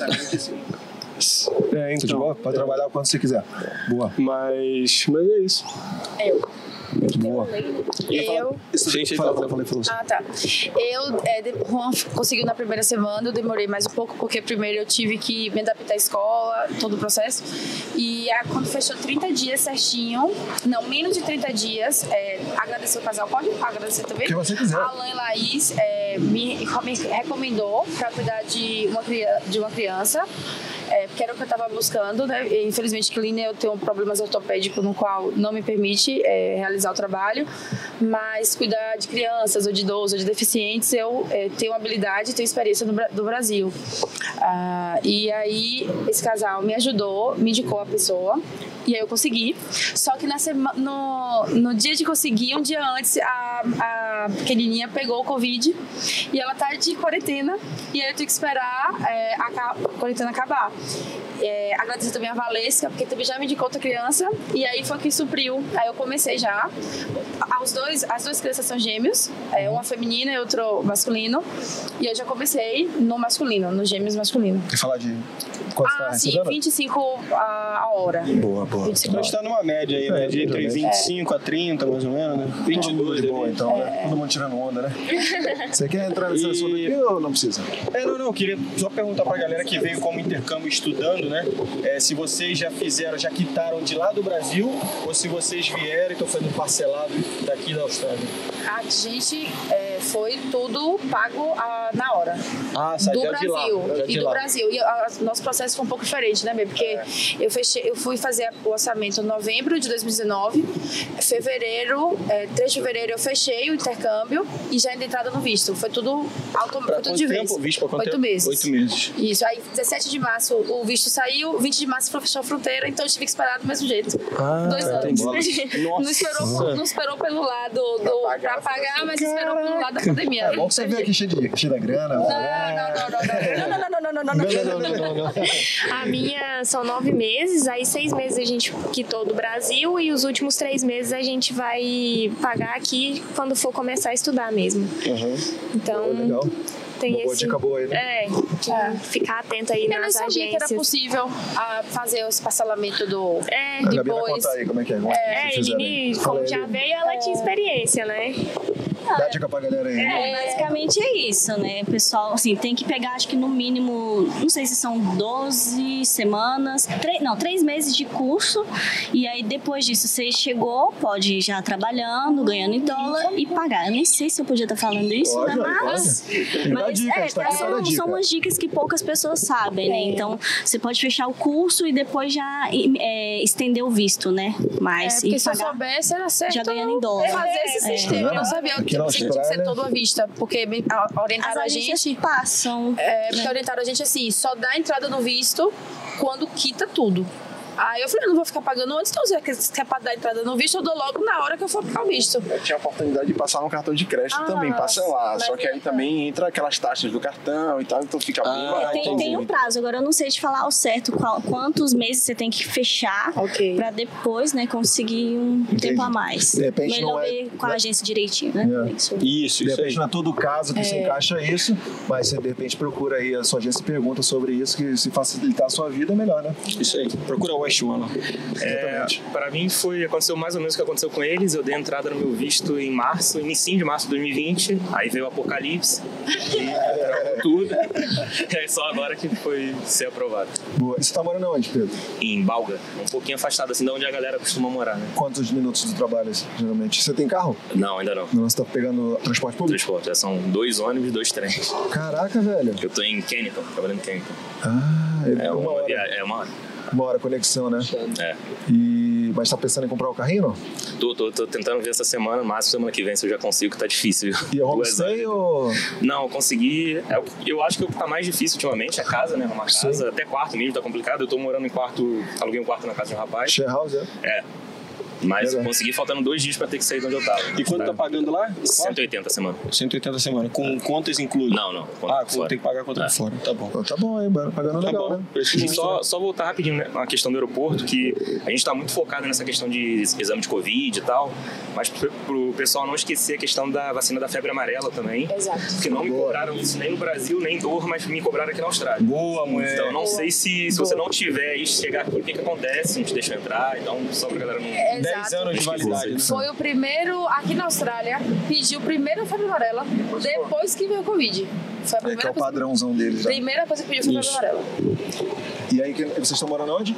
Tudo de então. boa? Pode trabalhar quando você quiser. Boa. Mas, mas é isso. Eu. Boa. Eu, sim, Fala, fala, fala, fala, fala. Ah, tá. Eu, é, de- Juan conseguiu na primeira semana, eu demorei mais um pouco, porque primeiro eu tive que me adaptar à escola, todo o processo. E ah, quando fechou 30 dias certinho, não, menos de 30 dias, é, agradecer o casal, pode agradecer também? Que você quiser. Alan e Laís é, me, me recomendou para cuidar de uma, de uma criança. É, porque era o que eu estava buscando, né? E, infelizmente, clínica eu tenho problemas ortopédicos no qual não me permite é, realizar o trabalho, mas cuidar de crianças ou de idosos ou de deficientes eu é, tenho habilidade, tenho experiência no, do Brasil. Ah, e aí esse casal me ajudou, me indicou a pessoa e aí eu consegui. Só que na sema, no, no dia de conseguir, um dia antes, a, a pequenininha pegou o Covid e ela tá de quarentena. E aí eu tenho que esperar é, a, ca- a quarentena acabar. É, agradecer também a Valesca, porque também já me indicou outra criança. E aí foi que supriu. Aí eu comecei já. Os dois, as duas crianças são gêmeos, é, uma feminina e outro masculino. E eu já comecei no masculino, no gêmeos masculino. Quer falar de quanto Ah, tá sim, recebendo? 25 a, a hora. Boa, boa. 25 Então a gente tá numa média aí, né? De entre 25 a 30, mais ou menos, né? 22, de boa, então, né? Todo mundo tirando onda, né? Você quer entrar nesse E- assunto aqui ou não precisa? É, não, não, eu queria só perguntar pra galera que veio como intercâmbio estudando, né? É, se vocês já fizeram, já quitaram de lá do Brasil ou se vocês vieram e estão fazendo parcelado daqui da Austrália. A gente é, foi tudo pago ah, na hora. Ah, sai do lá. Brasil já e de do lá. Brasil. E a- nosso processo foi um pouco diferente, né, Bê? Porque eu fechei, eu fui fazer o orçamento em novembro de 2019. Fevereiro, é, 3 de fevereiro eu fechei o intercâmbio e já ainda entrada no visto. Foi tudo auto, Pra foi tudo quanto de tempo? vez. Visto pra quanto Oito tempo? meses. Oito meses. Isso, aí 17 de março o visto saiu, 20 de março fechou a fronteira, então eu tive que esperar do mesmo jeito. Ah, Dois anos. Não Nossa. esperou, não esperou pelo lado do, pra pagar, mas esperou pelo lado da pandemia. É bom que você veio aqui cheio de, cheio da grana. Não, não, não, não, não, não, não, não, não, não, não, não, não, não, não, não. a minha são nove meses, aí seis meses a gente quitou do Brasil e os últimos três meses a gente vai pagar aqui quando for começar a estudar mesmo. Então, Legal. tem Uma esse. dica boa aí, né? É, que ficar atento aí Eu nem nas sabia que era agências. possível ah, fazer esse parcelamento do. É, A Gabi vai Depois- contar aí como é que é. Como é, é, e. Nini, como já veio, ela tinha experiência, né? Dá dica pra galera aí. É, basicamente é isso, né? O pessoal, assim, tem que pegar, acho que no mínimo, não sei se são 12 semanas, três, não, três meses de curso. E aí, depois disso, você chegou, pode ir já trabalhando, ganhando em dólar e pagar. Eu nem sei se eu podia estar falando isso, Pode, né? Mas. Que Mas dica, é, gente tá pra dar são, dica. são umas dicas que poucas pessoas sabem, né? Então, você pode fechar o curso e depois já é, estender o visto, né? É, Mas porque e se eu pagar. soubesse, era certo. Já ganhando em dólar. Fazer esse É. sistema. Eu não sabia Aqui tinha que ser Austrália- todo à vista. Porque me- a- As orientaram a gente. passam. É, porque orientaram a gente assim, só dá entrada no visto quando quita tudo. Aí eu falei, eu não vou ficar pagando antes, então se quer pra dar entrada no visto, eu dou logo na hora que eu for pagar o visto. Eu tinha a oportunidade de passar no cartão de crédito Ah, também, parcelar. Só que aí mas- também entra aquelas taxas do cartão e tal, então fica bem Ah, barato. Tem, tem um prazo, agora eu não sei te falar ao certo qual- quantos meses você tem que fechar Ok. pra depois, né, conseguir um tempo a mais. De repente Melhor não é- ver com a agência direitinho, né? É. Isso. Isso, De isso aí. repente não é todo caso que se encaixa isso, mas você de repente procura aí a sua agência e pergunta sobre isso, que se facilitar a sua vida, é melhor, né? Isso aí. Procura o paixão lá. É, para mim foi aconteceu mais ou menos o que aconteceu com eles. Eu dei entrada no meu visto em março, início de março de 2020. Aí veio o apocalipse e tudo. É só agora que foi ser aprovado. Boa. E você tá morando onde, Pedro? Em Balga, um pouquinho afastado assim de onde a galera costuma morar, né? Quantos minutos do trabalho, geralmente? Você tem carro? Não, ainda não. Não, você tá pegando transporte público? Transporte, já são dois ônibus e dois trens. Caraca, velho. Eu tô em Kennington, trabalhando em Kennington. Ah, É uma uma, hora. via- é uma hora. Uma hora conexão, né? É. E... Mas tá pensando em comprar o carrinho, não? Tô, tô, tô tentando ver essa semana, mas semana que vem se eu já consigo, que tá difícil. E é homestay horas. ou... Não, eu consegui. é eu acho que o que tá mais difícil ultimamente é casa, né? Arrumar casa. Sim. Até quarto mesmo tá complicado. Eu tô morando em quarto. Aluguei um quarto na casa de um rapaz. Share house, é? É. Mas eu Legal. consegui faltando dois dias pra ter que sair de onde eu tava. E quanto tá pagando lá? 180 a semana. 180 a semana, com contas incluídas. Não, não. Ah, fora. tem que pagar conta É. fora. Tá bom. Então tá bom aí, mano. Pagando Tá legal, bom. né? E só, só voltar rapidinho né, na questão do aeroporto, que a gente está muito focado nessa questão de exame de Covid e tal, mas pro, pro pessoal não esquecer a questão da vacina da febre amarela também. Exato. Porque não me cobraram isso nem no Brasil, nem em Doha, mas me cobraram aqui na Austrália. Boa, mulher. Então, eu não sei se, se você não tiver e chegar aqui, o que, que acontece, não te deixam entrar, então só pra galera não. 10 Exato. anos de validade, né? Foi o primeiro, aqui na Austrália, pediu primeiro a febre amarela, depois que veio o Covid. Foi a É que é primeira o coisa, padrãozão deles já. primeira coisa que pediu foi a febre amarela. E aí, vocês estão morando onde?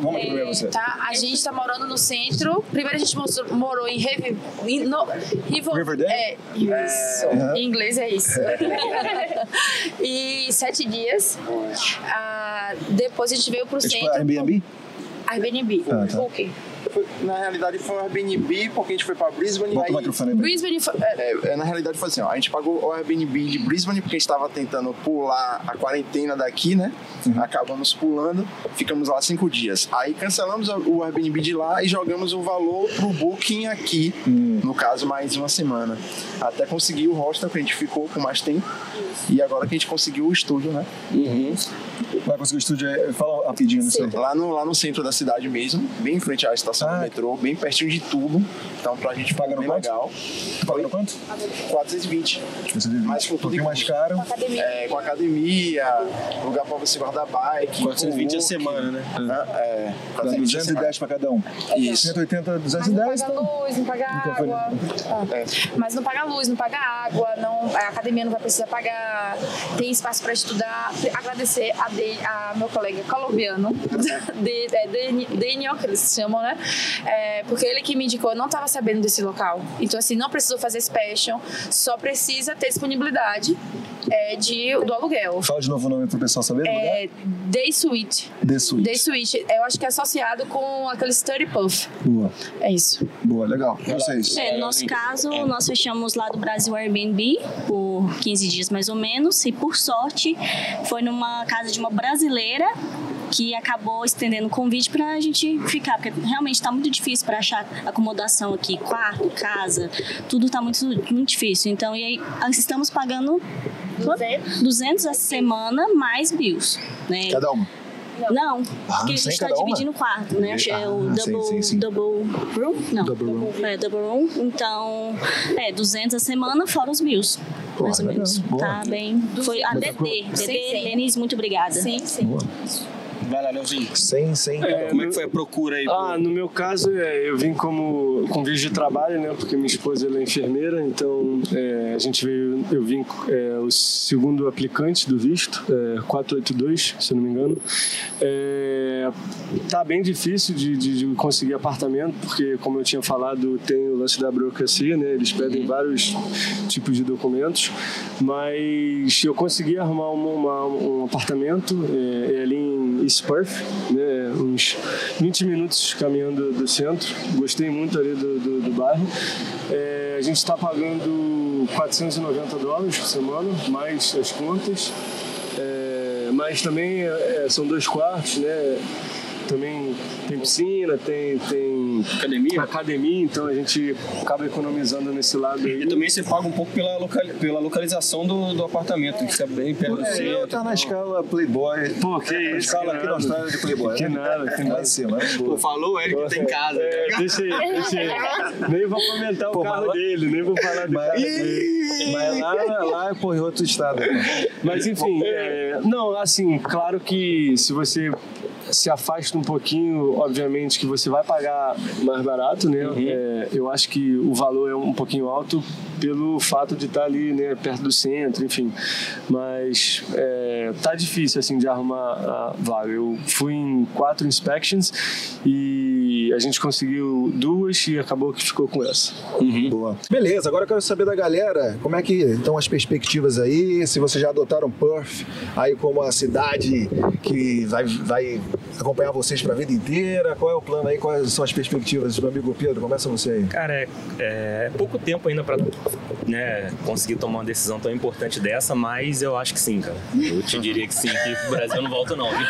Vamos É, primeiro você. tá, a gente tá morando no centro. Primeiro a gente mostrou- morou em Revi, em- no, Rivo- Riverdale? É, isso. Uhum. Em inglês é isso. e sete dias. Ah, depois a gente veio pro É tipo centro. Airbnb? Airbnb. Ah, tá. O quê? Foi- na realidade foi um Airbnb porque a gente foi pra Brisbane Bota aí, o microfone aí. Brisbane. foi- é, É, é, na realidade foi assim, ó, a gente pagou o Airbnb de Brisbane porque a gente estava tentando pular a quarentena daqui, né? Acabamos pulando, ficamos lá cinco dias. Aí cancelamos o Airbnb de lá e jogamos o valor pro Booking aqui, no caso mais uma semana. Até conseguir o hostel que a gente ficou com mais tempo e agora que a gente conseguiu o estúdio, né? Vai conseguir o estúdio aí? Fala rapidinho, não sei. Lá no, lá no centro da cidade mesmo, bem em frente à estação Ah. do metrô, bem pertinho de tudo. Então pra gente Pagando bem quanto? legal. Tá pagando quanto? 420. Você deve- Mas com um tudo pouquinho mais caro. academia. É, com academia, lugar pra você guardar bike. 420 a semana, né? Ah, É, Dá 420 a 210 pra cada um. Isso. 180, Mas não 210. paga Então... luz, não paga foi- água. É. Mas não paga luz, não paga água, não, a academia não vai precisar pagar, tem espaço para estudar. Agradecer a, de, a meu colega colombiano, de, é, Daniel, que eles chamam, né? É, porque ele que me indicou, eu não estava sabendo desse local. Então, assim, não precisou fazer special, só precisa ter disponibilidade é, de, do aluguel. Fala de novo o nome pro pessoal saber. É, Day Suite. The Suite. Day Suite, eu acho que é associado com aquele Study Puff. Boa, É isso. boa, legal. E vocês? É, no nosso caso, nós fechamos lá do Brasil Airbnb por 15 dias mais ou menos, e por sorte foi numa casa de uma brasileira que acabou estendendo o convite para a gente ficar, porque realmente está muito difícil para achar acomodação aqui, quarto, casa, tudo está muito, muito difícil. Então, e aí estamos pagando 200 a semana mais bills, né? Cada uma. Não, Ah, porque a gente está dividindo o quarto, né? Que é o Ah, sim, double, sim, sim. double room? Não. Double room. É, double room. Então, é, 200 a semana fora os bills. Pô, mais ou menos. Boa. Tá bem. Foi a DD. DD. Denise, muito obrigada. Sim, sim. Boa. Vai lá, Leozinho. 100, 100 cada É. Como é que foi a procura aí? Ah, no meu caso, é, eu vim como com visto de trabalho, né? Porque minha esposa ela é enfermeira, então é, a gente veio, eu vim é, o segundo aplicante do visto, é, 482, se eu não me engano. É, tá bem difícil de, de- de conseguir apartamento, porque como eu tinha falado, tem o lance da burocracia, né? Eles pedem vários tipos de documentos, mas eu consegui arrumar uma- uma- um apartamento é, é ali em Perth, né? Uns 20 minutos caminhando do centro. Gostei muito ali do, do, do bairro. É, a gente está pagando 490 dólares por semana, mais as contas. É, mas também é, são dois quartos, né? Também tem piscina, tem, tem Academia? academia, então a gente acaba economizando nesse lado aí. E também você paga um pouco pela, local, pela localização do, do apartamento, que fica bem perto do É, eu centro. tá na escala Playboy. Pô, que Na isso, escala que aqui na. Austrália de Playboy. Que né? nada, que Lá nada. em cima. né? Pô, falou ele que tem casa. É, deixa aí, deixa aí. Nem vou comentar Pô, o carro mas lá- dele, nem vou falar do Mas, carro dele. mas lá, lá é pô, em outro estado. Mas enfim, é, não, assim, claro que se você se afasta um pouquinho, obviamente que você vai pagar mais barato, né? É, eu acho que o valor é um pouquinho alto pelo fato de estar ali, né, perto do centro, enfim. Mas é, tá difícil assim de arrumar a vaga. Eu fui em quatro inspections e a gente conseguiu duas e acabou que ficou com essa. Boa. Beleza, agora eu quero saber da galera como é que estão as perspectivas aí, se vocês já adotaram Perth aí como a cidade que vai, vai acompanhar vocês para a vida inteira, qual é o plano aí, quais são as perspectivas do amigo Pedro? Começa você aí. Cara, é, é pouco tempo ainda pra né, conseguir tomar uma decisão tão importante dessa, mas eu acho que sim, cara. Eu te diria que sim, que pro Brasil não volto não, viu?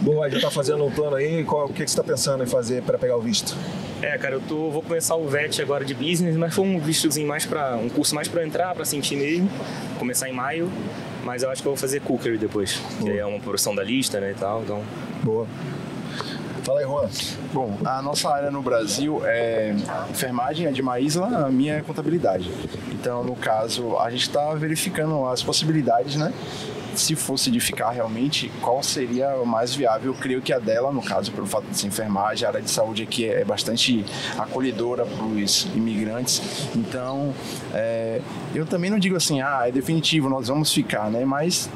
Boa, já tá fazendo um plano aí, qual, o que, que você tá pensando em fazer para pegar o visto? É, cara, eu tô, vou começar o VET agora de business, mas foi um vistozinho mais para um curso mais para entrar, para sentir mesmo. Começar em maio, mas eu acho que eu vou fazer cookery depois, que é uma produção da lista, né, e tal. Então, Boa. Fala aí, Juan. Bom, a nossa área no Brasil é enfermagem, a de Maísla, a minha é contabilidade. Então, no caso, a gente está verificando as possibilidades, né? Se fosse de ficar realmente, qual seria o mais viável? Eu creio que a dela, no caso, pelo fato de ser enfermagem, a área de saúde aqui é bastante acolhedora para os imigrantes. Então, é, eu também não digo assim, ah, é definitivo, nós vamos ficar, né? Mas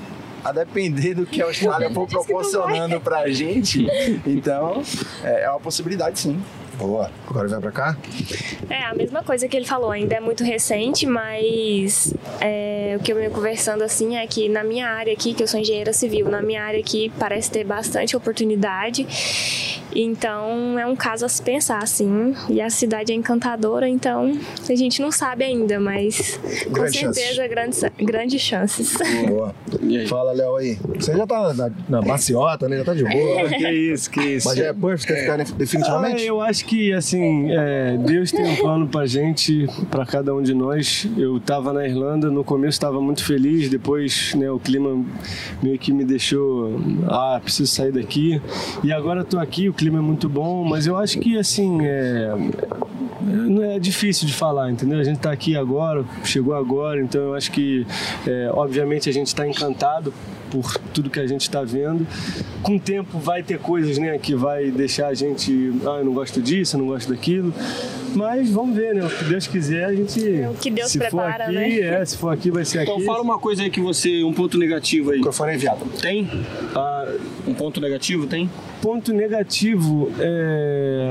a depender do que a Austrália for proporcionando pra gente, então é é uma possibilidade sim. Boa. Agora vai para cá? É, a mesma coisa que ele falou, ainda é muito recente, mas é, o que eu venho conversando assim é que na minha área aqui, que eu sou engenheira civil, na minha área aqui parece ter bastante oportunidade. Então é um caso a se pensar, assim. E a cidade é encantadora, então a gente não sabe ainda, mas com Grandes certeza grandes, grandes chances. Boa. Fala, Léo aí. Você já tá na, na maciota, né? Já tá de boa. que isso, que isso. Mas já é Perth, quer ficar Ah, definitivamente? eu acho que, assim, é, Deus tem um plano pra gente, pra cada um de nós. Eu tava na Irlanda, no começo estava muito feliz, depois né, o clima meio que me deixou, ah, preciso sair daqui. E agora tô aqui, o clima é muito bom, mas eu acho que, assim, é, não é difícil de falar, entendeu? A gente tá aqui agora, chegou agora, então eu acho que, é, obviamente, a gente está encantado por tudo que a gente está vendo. Com o tempo vai ter coisas, né, que vai deixar a gente, ah, eu não gosto disso, eu não gosto daquilo. Mas vamos ver, né? O que Deus quiser, a gente. o que Deus se prepara, for né? aqui, é, se for aqui, vai ser aqui. Então fala uma coisa aí que você, um ponto negativo aí. Microfone é enviado. Tem? Ah, Um ponto negativo, tem? ponto negativo é.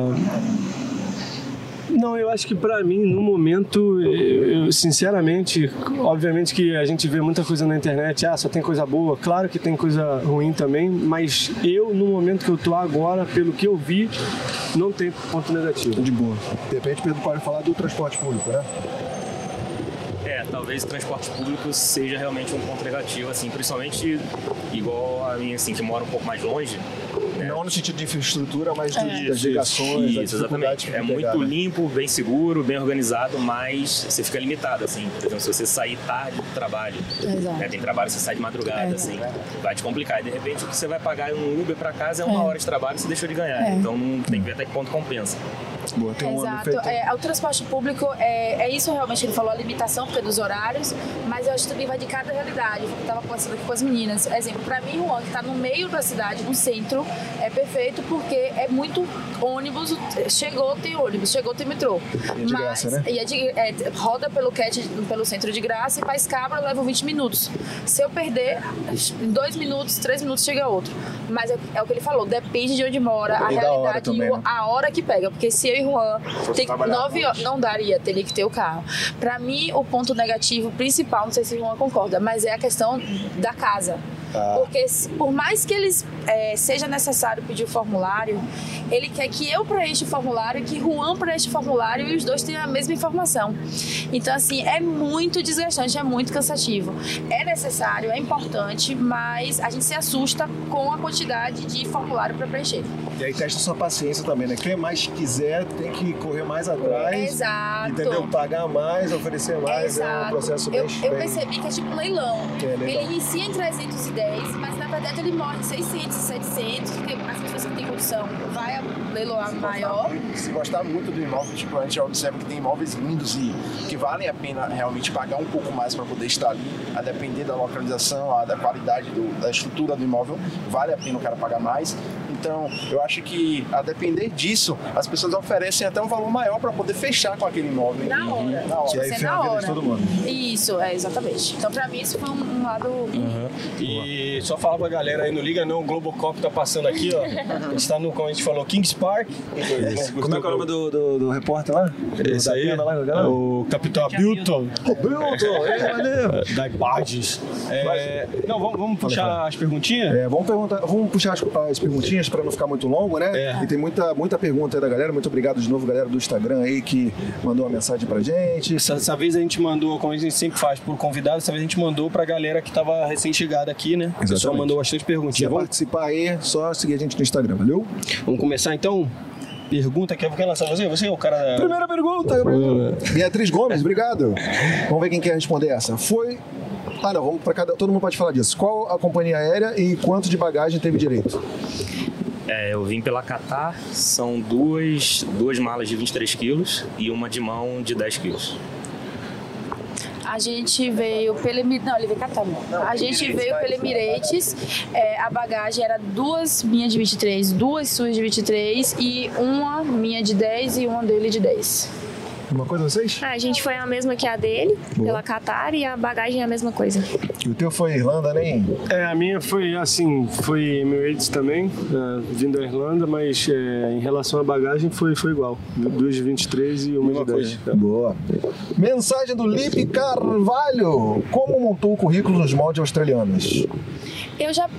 Não, eu acho que pra mim, no momento, eu, sinceramente, obviamente que a gente vê muita coisa na internet, ah, só tem coisa boa, claro que tem coisa ruim também, mas eu, no momento que eu tô agora, pelo que eu vi, não tem ponto negativo. De boa. De repente, Pedro pode falar do transporte público, né? É, talvez o transporte público seja realmente um ponto negativo, assim, principalmente igual a minha, assim, que mora um pouco mais longe. Né? Não no sentido de infraestrutura, mas de- É. das ligações, Isso, exatamente. É muito né? limpo, bem seguro, bem organizado, mas você fica limitado, assim. Por exemplo, se você sair tarde do trabalho, Exato. né, tem trabalho você sai de madrugada, É. assim, vai te complicar. E de repente o que você vai pagar em um Uber pra casa é uma É. hora de trabalho que você deixou de ganhar. É. Então não tem que ver até que ponto compensa. Boa, tem um Exato. feito. É, o transporte público é, é isso realmente que ele falou, a limitação porque é dos horários, mas eu acho que também vai de cada realidade. Eu estava conversando aqui com as meninas. Exemplo, para mim, Juan, que está no meio da cidade, no centro, é perfeito porque é muito ônibus. Chegou, tem ônibus, chegou, tem metrô. E é de graça, né? E é de, é, roda pelo CAT, pelo centro de graça e para Escabra leva 20 minutos. Se eu perder, em dois minutos, três minutos chega outro. Mas é, é o que ele falou, depende de onde mora, a E da hora realidade também, e o- né? a hora que pega. Porque se eu e Juan tem nove horas, não daria, teria que ter o carro. Pra mim, o ponto negativo principal, não sei se o Juan concorda, mas é a questão da casa. Ah. Porque por mais que eles é, seja necessário pedir o formulário, ele quer que eu preencha o formulário, que Juan preencha o formulário e os dois tenham a mesma informação. Então, assim, é muito desgastante, é muito cansativo. É necessário, é importante, mas a gente se assusta com a quantidade de formulário para preencher. E aí testa sua paciência também, né? Quem mais quiser tem que correr mais atrás. Exato. Entendeu? Pagar mais, oferecer mais. É um Exato. processo bem eu, eu percebi que é tipo leilão. É, leilão. Ele inicia em 310, mas teto ele morre 600, 700, porque as pessoas que têm condição vai leiloar maior. Se gostar muito do imóvel, tipo, a gente já observa que tem imóveis lindos e que valem a pena realmente pagar um pouco mais para poder estar ali, a depender da localização, a da qualidade do, da estrutura do imóvel, vale a pena o cara pagar mais. Então, eu acho que a depender disso, as pessoas oferecem até um valor maior para poder fechar com aquele imóvel. Na hora. Na hora. E aí Você ferra na a vida hora. de todo mundo. Isso, é, exatamente. Então, pra mim, isso foi um, um lado. E só falar galera aí, não liga não, o Globocop tá passando aqui, ó. A gente tá no, como a gente falou, Kings Park. Como é que é o nome do, do, do repórter lá? Esse Da aí, lá, é galera? o Capitão Abilton. Milton, ei, maneiro. Da. É, não, vamos, vamos puxar as perguntinhas? É, vamos, perguntar, vamos puxar as, as perguntinhas para não ficar muito longo, né? É. E tem muita, muita pergunta aí da galera. Muito obrigado de novo, galera do Instagram aí que mandou uma mensagem pra gente. Essa, essa vez a gente mandou, como a gente sempre faz por convidado, essa vez a gente mandou pra galera que tava recém-chegada aqui, né? O pessoal Exatamente. mandou bastante Se perguntinhas. quiser Vamos, participar aí, só seguir a gente no Instagram, valeu? vamos começar então? Pergunta, quer, quer lançar você? Você é o cara. Primeira pergunta. Beatriz Gomes, obrigado. Vamos ver quem quer responder essa. Foi. Ah, não, vamos para cada. Todo mundo pode falar disso. Qual a companhia aérea e quanto de bagagem teve direito? É, eu vim pela Qatar, são duas, duas malas de 23 quilos e uma de mão de 10 quilos. A gente veio pelo. Não, ele veio Catar. não. A gente veio pelo Emirates. é, a bagagem era duas minhas de 23, duas suas de 23 e uma minha de 10 e uma dele de 10. Uma coisa vocês? Ah, a gente foi a mesma que a dele, pela Qatar, e a bagagem é a mesma coisa. O teu foi Irlanda, nem? É, a minha foi assim, foi Emirates também, é, vindo da Irlanda, mas é, em relação à bagagem foi, foi igual. Duas de 23 e uma Mesma de 10. coisa. Boa. Mensagem do Lipe Carvalho. Como montou o currículo nos moldes australianos? Eu já.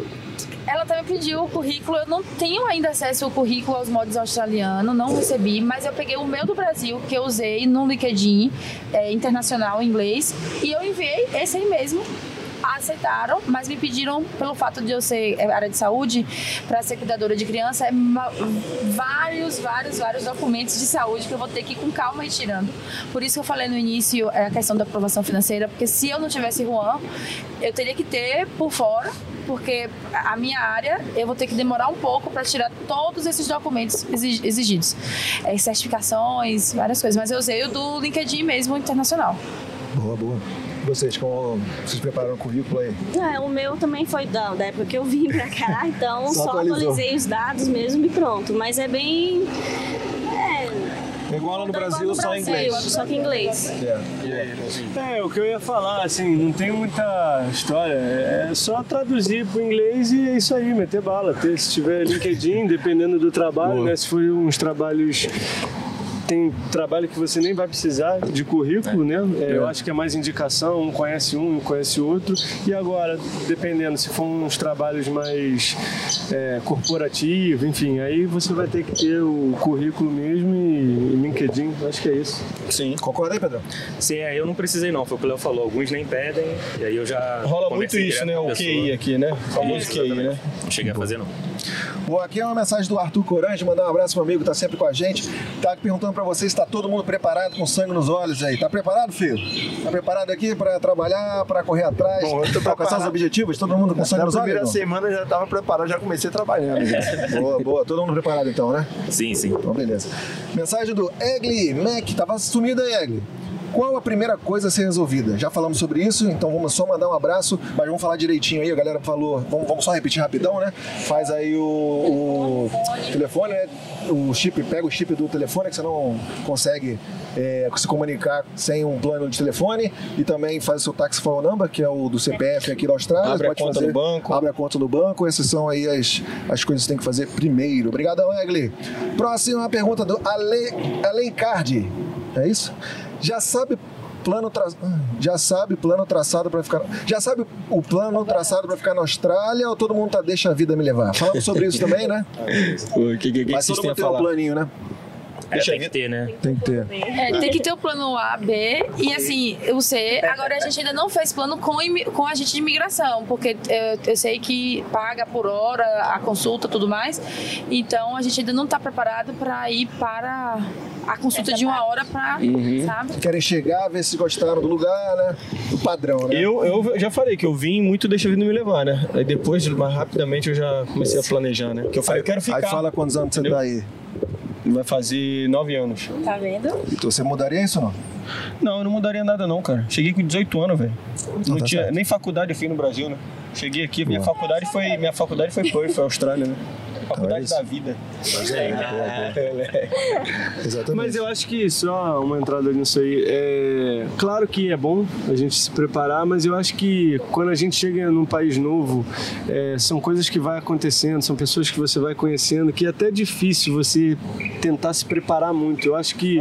Ela também pediu o currículo. Eu não tenho ainda acesso ao currículo aos modos australianos, não recebi, mas eu peguei o meu do Brasil, que eu usei no LinkedIn é, internacional em inglês, e eu enviei esse aí mesmo. Aceitaram, mas me pediram, pelo fato de eu ser é, área de saúde, para ser cuidadora de criança, é vários, vários, vários documentos de saúde que eu vou ter que ir com calma retirando. Por isso que eu falei no início é, a questão da aprovação financeira, porque se eu não tivesse Juan, eu teria que ter por fora porque a minha área eu vou ter que demorar um pouco para tirar todos esses documentos exi- exigidos. É, certificações, várias coisas. Mas eu usei o do LinkedIn mesmo internacional. Boa, boa. Vocês, como vocês prepararam o currículo aí? É, o meu também foi da, da época que eu vim pra cá, então Só só, atualizei os dados mesmo e pronto. Mas é bem. É, Igual lá no Brasil, no só em inglês. Só que em inglês. É, o que eu ia falar, assim, não tem muita história. É só traduzir pro inglês e é isso aí, meter bala. Ter, se tiver LinkedIn, dependendo do trabalho, né? Se for uns trabalhos. Tem trabalho que você nem vai precisar de currículo, né? É, eu acho que é mais indicação, um conhece um, um conhece o outro. E agora, dependendo, se for uns trabalhos mais é, corporativos, enfim, aí você vai ter que ter o currículo mesmo e, e LinkedIn, acho que é isso. Sim. Concorda aí, Pedro? Sim, é, eu não precisei não, foi o que o Léo falou, alguns nem pedem, e aí eu já Rola muito isso, né? O. QI aqui, né? O famoso QI, né? Não cheguei a fazer não. Bom, aqui é uma mensagem do Arthur Corange, mandar um abraço pro amigo, tá sempre com a gente. Tá perguntando pra vocês se tá todo mundo preparado com sangue nos olhos aí. Tá preparado, filho? Tá preparado aqui pra trabalhar, pra correr atrás, Bom, eu tô pra alcançar os objetivos? Todo mundo com sangue Na nos olhos? primeira não? semana eu já estava preparado, já comecei trabalhando. Boa, boa. Todo mundo preparado então, né? Sim, sim. Então, beleza. Mensagem do Egli Mac. Tava sumido aí, Egli. Qual a primeira coisa a ser resolvida? Já falamos sobre isso, então vamos só mandar um abraço, mas vamos falar direitinho aí. A galera falou, vamos, vamos só repetir rapidão, né? Faz aí o, o telefone, né? O chip, pega o chip do telefone, que você não consegue é, se comunicar sem um plano de telefone. E também faz o seu tax phone number, que é o do CPF aqui da Austrália. Abre a Pode conta fazer- no banco. Abre a conta no banco. Essas são aí as, as coisas que você tem que fazer primeiro. Obrigadão, Egli. Próxima pergunta do Ale, Alencardi. É isso? Já sabe plano tra... já sabe plano traçado para ficar já sabe o plano traçado para ficar na Austrália ou todo mundo tá deixa a vida me levar? Falamos sobre isso também né? O que, que, que mas todo mundo tem um falar? planinho né? É, Deixa tem que ter, né? Tem que ter. É, tem que ter o plano A, B e assim, o C. Agora a gente ainda não fez plano com, com agente de imigração, porque eu, eu sei que paga por hora a consulta e tudo mais. Então a gente ainda não está preparado para ir para a consulta de uma hora para, sabe? Querem chegar, ver se gostaram do lugar, né? Do padrão, né? Eu, eu já falei que eu vim muito deixa a vida me levar, né? Aí depois, mais rapidamente, eu já comecei a planejar, né? Que eu falei, eu quero ficar. Aí fala quantos anos você tá aí. Vai fazer nove anos. Tá vendo? Então você mudaria isso ou não? Não, eu não mudaria nada não, cara. Cheguei com 18 anos, velho. Não tá tinha certo. nem faculdade eu fiz no Brasil, né? Cheguei aqui, minha faculdade foi minha faculdade foi Perth, foi Austrália, né? Faculdade isso. da vida. Exatamente. Mas eu acho que só uma entrada nisso aí. É claro que é bom a gente se preparar, mas eu acho que quando a gente chega num país novo, é, são coisas que vai acontecendo, são pessoas que você vai conhecendo, que é até difícil você tentar se preparar muito. Eu acho que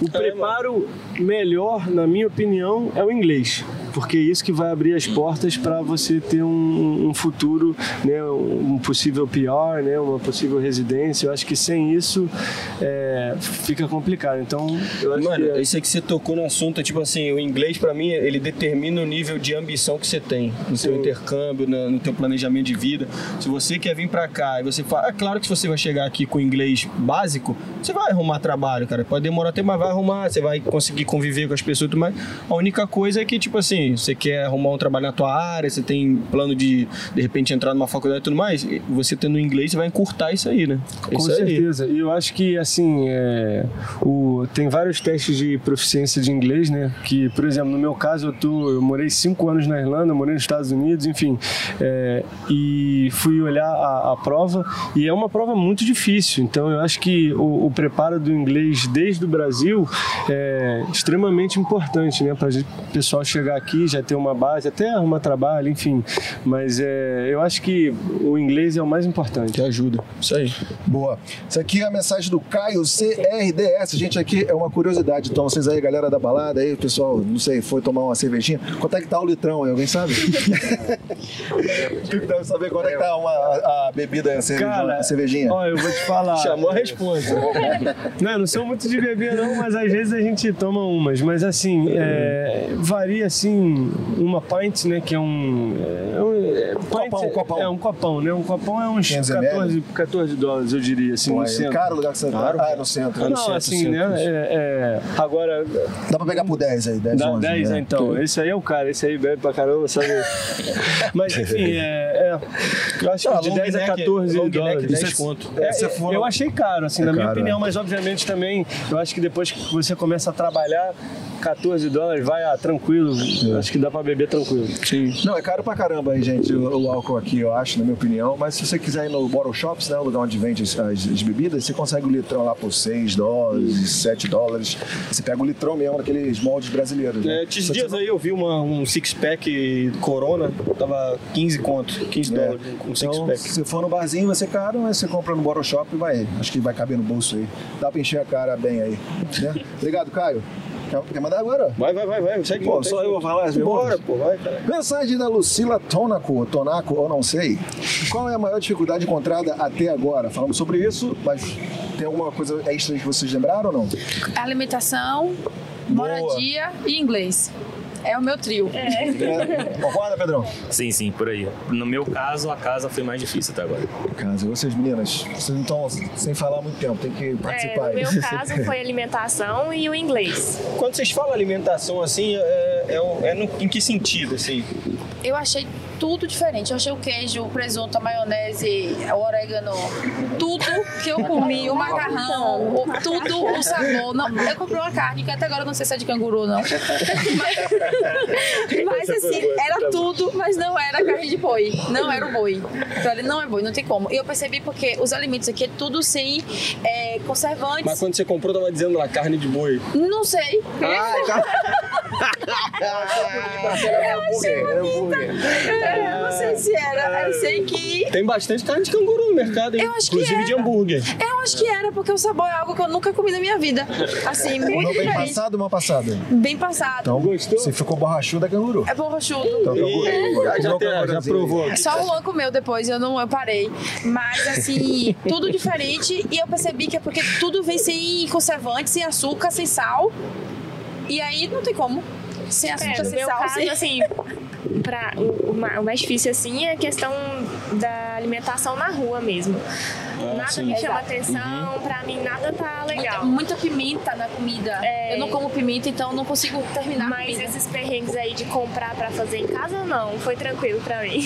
o preparo melhor, na minha opinião, é o inglês, porque é isso que vai abrir as portas para você ter um, um futuro, né, um possível PR, né, uma possível residência. Eu acho que sem isso é, fica complicado. Então, eu acho Mano, que é- isso aí que você tocou no assunto, é tipo assim, o inglês pra mim, ele determina o nível de ambição que você tem no seu intercâmbio, no, no teu planejamento de vida. Se você quer vir pra cá e você fala, é claro que se você vai chegar aqui com inglês básico, você vai arrumar trabalho, cara. Pode demorar até, mas vai arrumar, você vai conseguir conviver com as pessoas mais. A única coisa é que, tipo assim, você quer arrumar um trabalho na tua área, você tem plano de, de repente, entrar numa faculdade e tudo mais, você tendo inglês, você vai encurtar isso aí, né? Com isso certeza. E eu acho que, assim, é, o, tem vários testes de proficiência de inglês, né? Que, por exemplo, no meu caso, eu, tô, eu morei cinco anos na Irlanda, morei nos Estados Unidos, enfim. é, e fui olhar a, a prova e é uma prova muito difícil. Então, eu acho que o, o preparo do inglês desde o Brasil é extremamente importante, né? Para o pessoal chegar aqui, já ter uma base, até arrumar trabalho, enfim. Mas é, eu acho que o inglês é o mais importante. Que ajuda. Isso aí. Boa. Isso aqui é a mensagem do Caio CRDS. Gente, aqui é uma curiosidade. Então, vocês aí, galera da balada, aí, o pessoal, não sei, foi tomar uma cervejinha. Quanto é que tá o litrão aí? Alguém sabe? Tu deve saber quanto é que tá uma, a, a bebida, a cervejinha. Cara, a cervejinha. Ó, eu vou te falar. Chamou a resposta. Não, eu não sou muito de beber não, mas às vezes a gente toma umas. Mas assim, é, varia assim, uma pint, né, que é um... É um é, Copão, é- copão. É um copão, né? Um copão é uns 500 14, 14 dólares, eu diria, assim, Pô, no é centro. caro o lugar que você tá. Ah, é no centro. Não, centro, assim, centro, né? É, é, agora, Dá pra pegar por 10 aí, 10, dá 11. 10, né? então. Esse aí é o cara, esse aí bebe pra caramba, sabe? Mas, enfim, é, é, eu acho Ah, que de long 10 a neck- 14 long neck, dólares. 10 Isso é- conto. É, for- Eu achei caro, assim, É na minha opinião, é. mas obviamente também, eu acho que depois que você começa a trabalhar, 14 dólares, vai, ah, tranquilo. Acho que dá pra beber tranquilo. Sim. Não, é caro pra caramba aí, gente, o, o álcool aqui, eu acho, na minha opinião. Mas se você quiser ir no Bottle Shops, né, o lugar onde vende as, as- as bebidas, você consegue o litrão lá por 6 dólares, 7 dólares. Você pega o litrão mesmo, naqueles moldes brasileiros. Né? É, esses Só dias você aí eu vi uma, um six-pack Corona, tava 15 conto, 15 É. dólares um Então, six-pack. se for no barzinho, vai ser caro, mas você compra no Bottle Shop e vai. Acho que vai caber no bolso aí. Dá pra encher a cara bem aí. né? Obrigado, Caio. Quer, quer mandar agora? Vai, vai, vai, vai, segue. Pô, só eu vou falar as Bora, pô, vai, cara. Mensagem da Lucila Tonaco, Tonaco, ou não sei. Qual é a maior dificuldade encontrada até agora? Falamos sobre isso, mas tem alguma coisa extra que vocês lembraram ou não? Alimentação, moradia e inglês. É o meu trio. É. Concorda, Pedrão? Sim, sim, por aí. No meu caso, a casa foi mais difícil até agora. Casa, vocês meninas, vocês não estão sem falar há muito tempo, tem que É, participar no aí. meu caso foi alimentação e o inglês. Quando vocês falam alimentação assim, é, é, é no- em que sentido, assim? Eu achei tudo diferente. Eu achei o queijo, o presunto, a maionese, o orégano, tudo que eu comi, o macarrão, o- tudo, o sabor. Não, eu comprei uma carne que até agora eu não sei se é de canguru, não. Mas, mas, assim, era tudo, mas não era carne de boi. Não era o boi. Falei, não é boi, não tem como. E eu percebi porque os alimentos aqui é tudo sem é, conservantes. Mas quando você comprou, tava dizendo lá carne de boi. Não sei. Ah, Era era hambúrguer. É, eu não sei se era. Eu sei que. Tem bastante carne de canguru no mercado, hein? Eu acho que Inclusive é. de hambúrguer. Eu acho que era, porque o sabor é algo que eu nunca comi na minha vida. Assim, muito bem diferente. passado ou mal passado? Bem passado. Então, Gostou? se ficou borrachudo, é canguru. É borrachudo. Então, canguru. Já, já, tem- já canguruzinho. provou. Só o Juan comeu depois, eu não eu parei. Mas assim, tudo diferente e eu percebi que é porque tudo vem sem conservante, sem açúcar, sem sal. E aí não tem como. Sem É, no meu sal, caso, sem... assim, pra, o, o ma- o mais difícil, assim, é a questão da alimentação na rua mesmo. nada sim. me chama Exato. atenção, pra mim nada tá legal. Muita, muita pimenta na comida. É. Eu não como pimenta, então eu não consigo terminar Mas comida. esses perrengues aí de comprar pra fazer em casa, não. Foi tranquilo pra mim.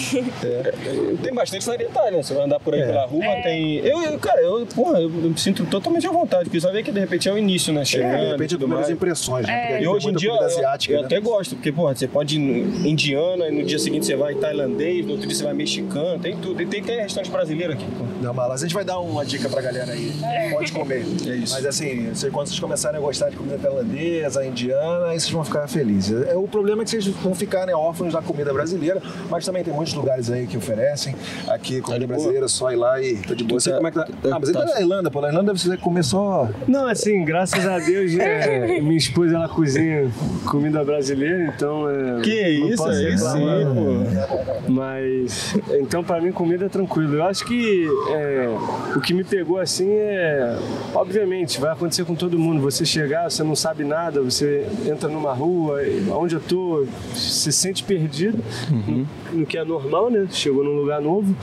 Tem bastante variedade, né? Você vai andar por aí É. pela rua, É. tem. Eu, eu, cara, eu, porra, eu me sinto totalmente à vontade, porque saber que de repente é o início, né? É, Chegando. de repente, tudo primeiras mais. impressões, né? E hoje em dia eu, asiática, eu né? até gosto, porque, porra, você pode ir no indiano, aí no dia seguinte você vai tailandês, no outro dia você vai mexicano, tem tudo. E tem, tem restaurante brasileiro aqui. Não, mas a gente vai dar uma dica pra galera aí. Pode comer. É isso. Mas assim, quando vocês começarem a gostar de comida tailandesa, indiana, aí vocês vão ficar felizes. É, o problema é que vocês vão ficar né, órfãos da comida brasileira, mas também tem muitos lugares aí que oferecem. Aqui, comida boa? brasileira, só ir lá e tá de boa. Você, tá- como é que tá? tá- Ah, mas ele tá tá- na Irlanda, pô. Na Irlanda você comer só. Não, assim, graças a Deus, é, minha esposa ela cozinha comida brasileira, então é. Que isso, posso aí sim, pô. Mas então pra mim comida é tranquilo. Eu acho que é, o que me pegou assim é, obviamente, vai acontecer com todo mundo. Você chegar, você não sabe nada, você entra numa rua, onde eu tô, se sente perdido, no, no que é normal, né? Chegou num lugar novo,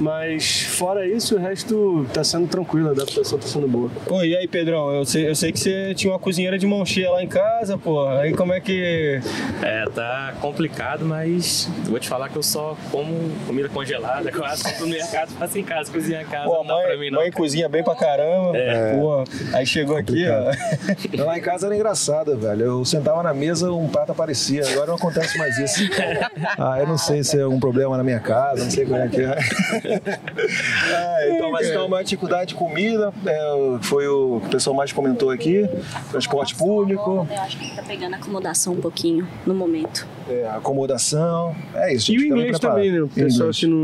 mas fora isso, o resto tá sendo tranquilo, a adaptação tá sendo boa. Pô, e aí, Pedrão, eu sei, eu sei que você tinha uma cozinheira de mão cheia lá em casa, pô. Aí como é que. É, tá complicado, mas eu vou te falar que eu só como comida congelada, quase vou pro mercado, faço em casa, cozinhar em casa, Pô, não dá pra mim mãe, não. mãe cozinha bem pra caramba. É. Pô, aí chegou aqui, ó. Lá em casa era engraçado, velho. Eu sentava na mesa, um prato aparecia. Agora não acontece mais isso. Ah, eu não sei se é algum problema na minha casa, não sei como é que é. Ah, então, mas então, a maior dificuldade de comida é, foi o que o pessoal mais comentou aqui: transporte público, Eu acho que tá pegando a acomodação um pouquinho no momento. É, acomodação. É isso. E gente, o inglês preparado. também, né? O pessoal inglês. que não,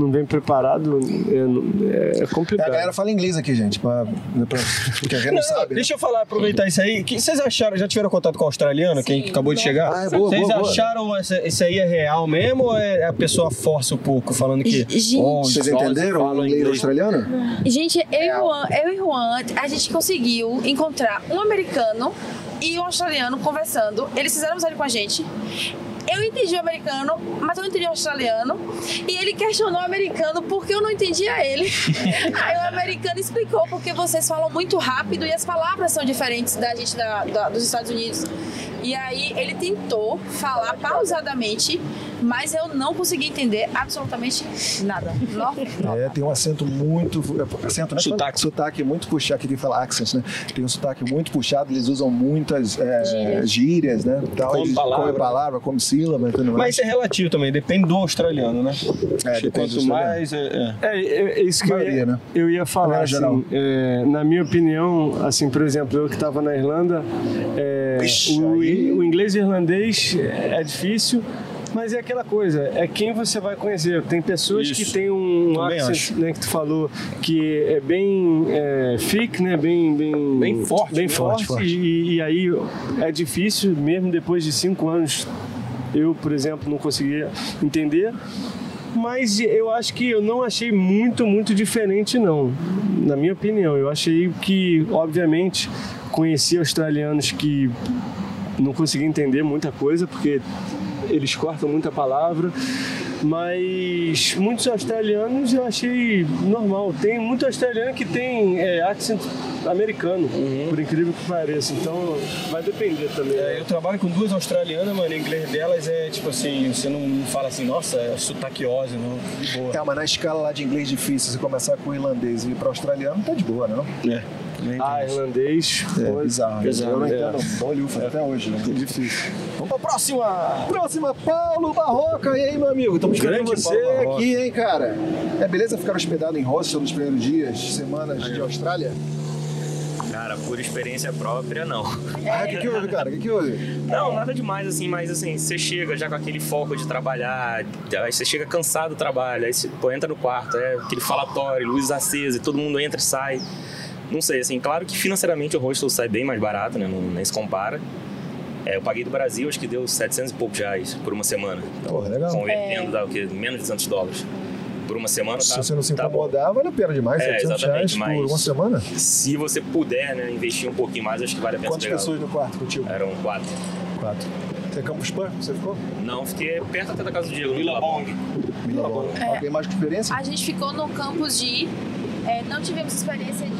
não vem preparado é, não- é A complicado. galera fala inglês aqui, gente, pra, pra, porque a gente não, sabe. né? Deixa eu falar, aproveitar isso aí. Que vocês acharam, já tiveram contato com o australiano, quem que acabou de chegar? Ah, é boa, Vocês boa, boa. acharam essa- isso aí é real mesmo ou é a pessoa força um pouco, falando que. Gente. "Oh, Vocês entenderam o falam inglês australiano? Gente, eu e, Juan, eu e Juan, a gente conseguiu encontrar um americano e um australiano conversando. Eles fizeram amizade com a gente. Eu entendi o americano, mas eu não entendi o australiano. E ele questionou o americano porque eu não entendia ele. Aí o americano explicou porque vocês falam muito rápido e as palavras são diferentes da gente da- da- dos Estados Unidos. E aí ele tentou falar pausadamente, mas eu não consegui entender absolutamente nada. Não. É, tem um acento muito. é, Acento, né? Sotaque. Sotaque muito puxado, que tem que falar accent, né? Tem um sotaque muito puxado, eles usam muitas é, Gírias. gírias, né? Tal, Come eles palavra. Come palavra, come sílaba tudo Mas mais. isso é relativo também, depende do australiano, né? É, depende do Quanto mais. É, é. É, é, é isso que eu Maioria, ia, né? eu ia falar, assim, é, na minha opinião, assim, por exemplo, eu que estava na Irlanda, é, Ixi, o, aí- o inglês e irlandês é difícil, mas é aquela coisa, é quem você vai conhecer. Tem pessoas Isso. que têm um Também accent, né, que tu falou, que é bem é, thick, né, bem, bem, Bem forte, bem né? forte, Forte, E, e aí é difícil, mesmo depois de cinco anos, eu, por exemplo, não conseguia entender. Mas eu acho que eu não achei muito, muito diferente, não. Na minha opinião. Eu achei que, obviamente, conheci australianos que não consegui entender muita coisa, porque eles cortam muita palavra. Mas muitos australianos eu achei normal. Tem muito australiano que tem é, accent americano, por incrível que pareça. Então vai depender também. É, eu trabalho com duas australianas, mano. O inglês delas é tipo assim, você não fala assim, nossa, é sotaqueose, não. De boa. É, mas na escala lá de inglês difícil, se começar com o irlandês e ir para australiano, tá de boa, não? É. Ah, irlandês. É bizarro. bizarro, eu não é. entendo bolhufas até hoje. Né? Difícil. Vamos pra próxima! Próxima, Paulo Barroca. E aí, meu amigo? Estamos esperando Grande você Paulo Barroca. aqui, hein, cara? É beleza ficar hospedado em hostel nos primeiros dias, semanas de Austrália? Cara, Cara, por experiência própria, não. Ah, o que, que houve, cara? O que, que houve? Não, nada demais assim, mas assim, você chega já com aquele foco de trabalhar, aí você chega cansado do trabalho, aí você pô, entra no quarto, é aquele falatório, luz acesa, e todo mundo entra e sai. Não sei, assim, claro que financeiramente o hostel sai bem mais barato, né? Não, nem se compara. É, eu paguei do Brasil, acho que deu 700 e poucos reais por uma semana. Então, Porra, legal. Convertendo dá o quê? Menos de 200 dólares. Por uma semana, Se tá, você não se tá incomodar, vale a pena demais. É, 700 reais exatamente, por uma semana? Se você puder, né, investir um pouquinho mais, acho que vale a pena Quantas pegar. pessoas no quarto contigo? Eram quatro. Quatro. Você é Campus Pan? Você ficou? Não, fiquei perto até da casa do Diego, no Billabong. Bom. Alguém mais com experiência? A gente ficou no campus de. é, não tivemos experiência de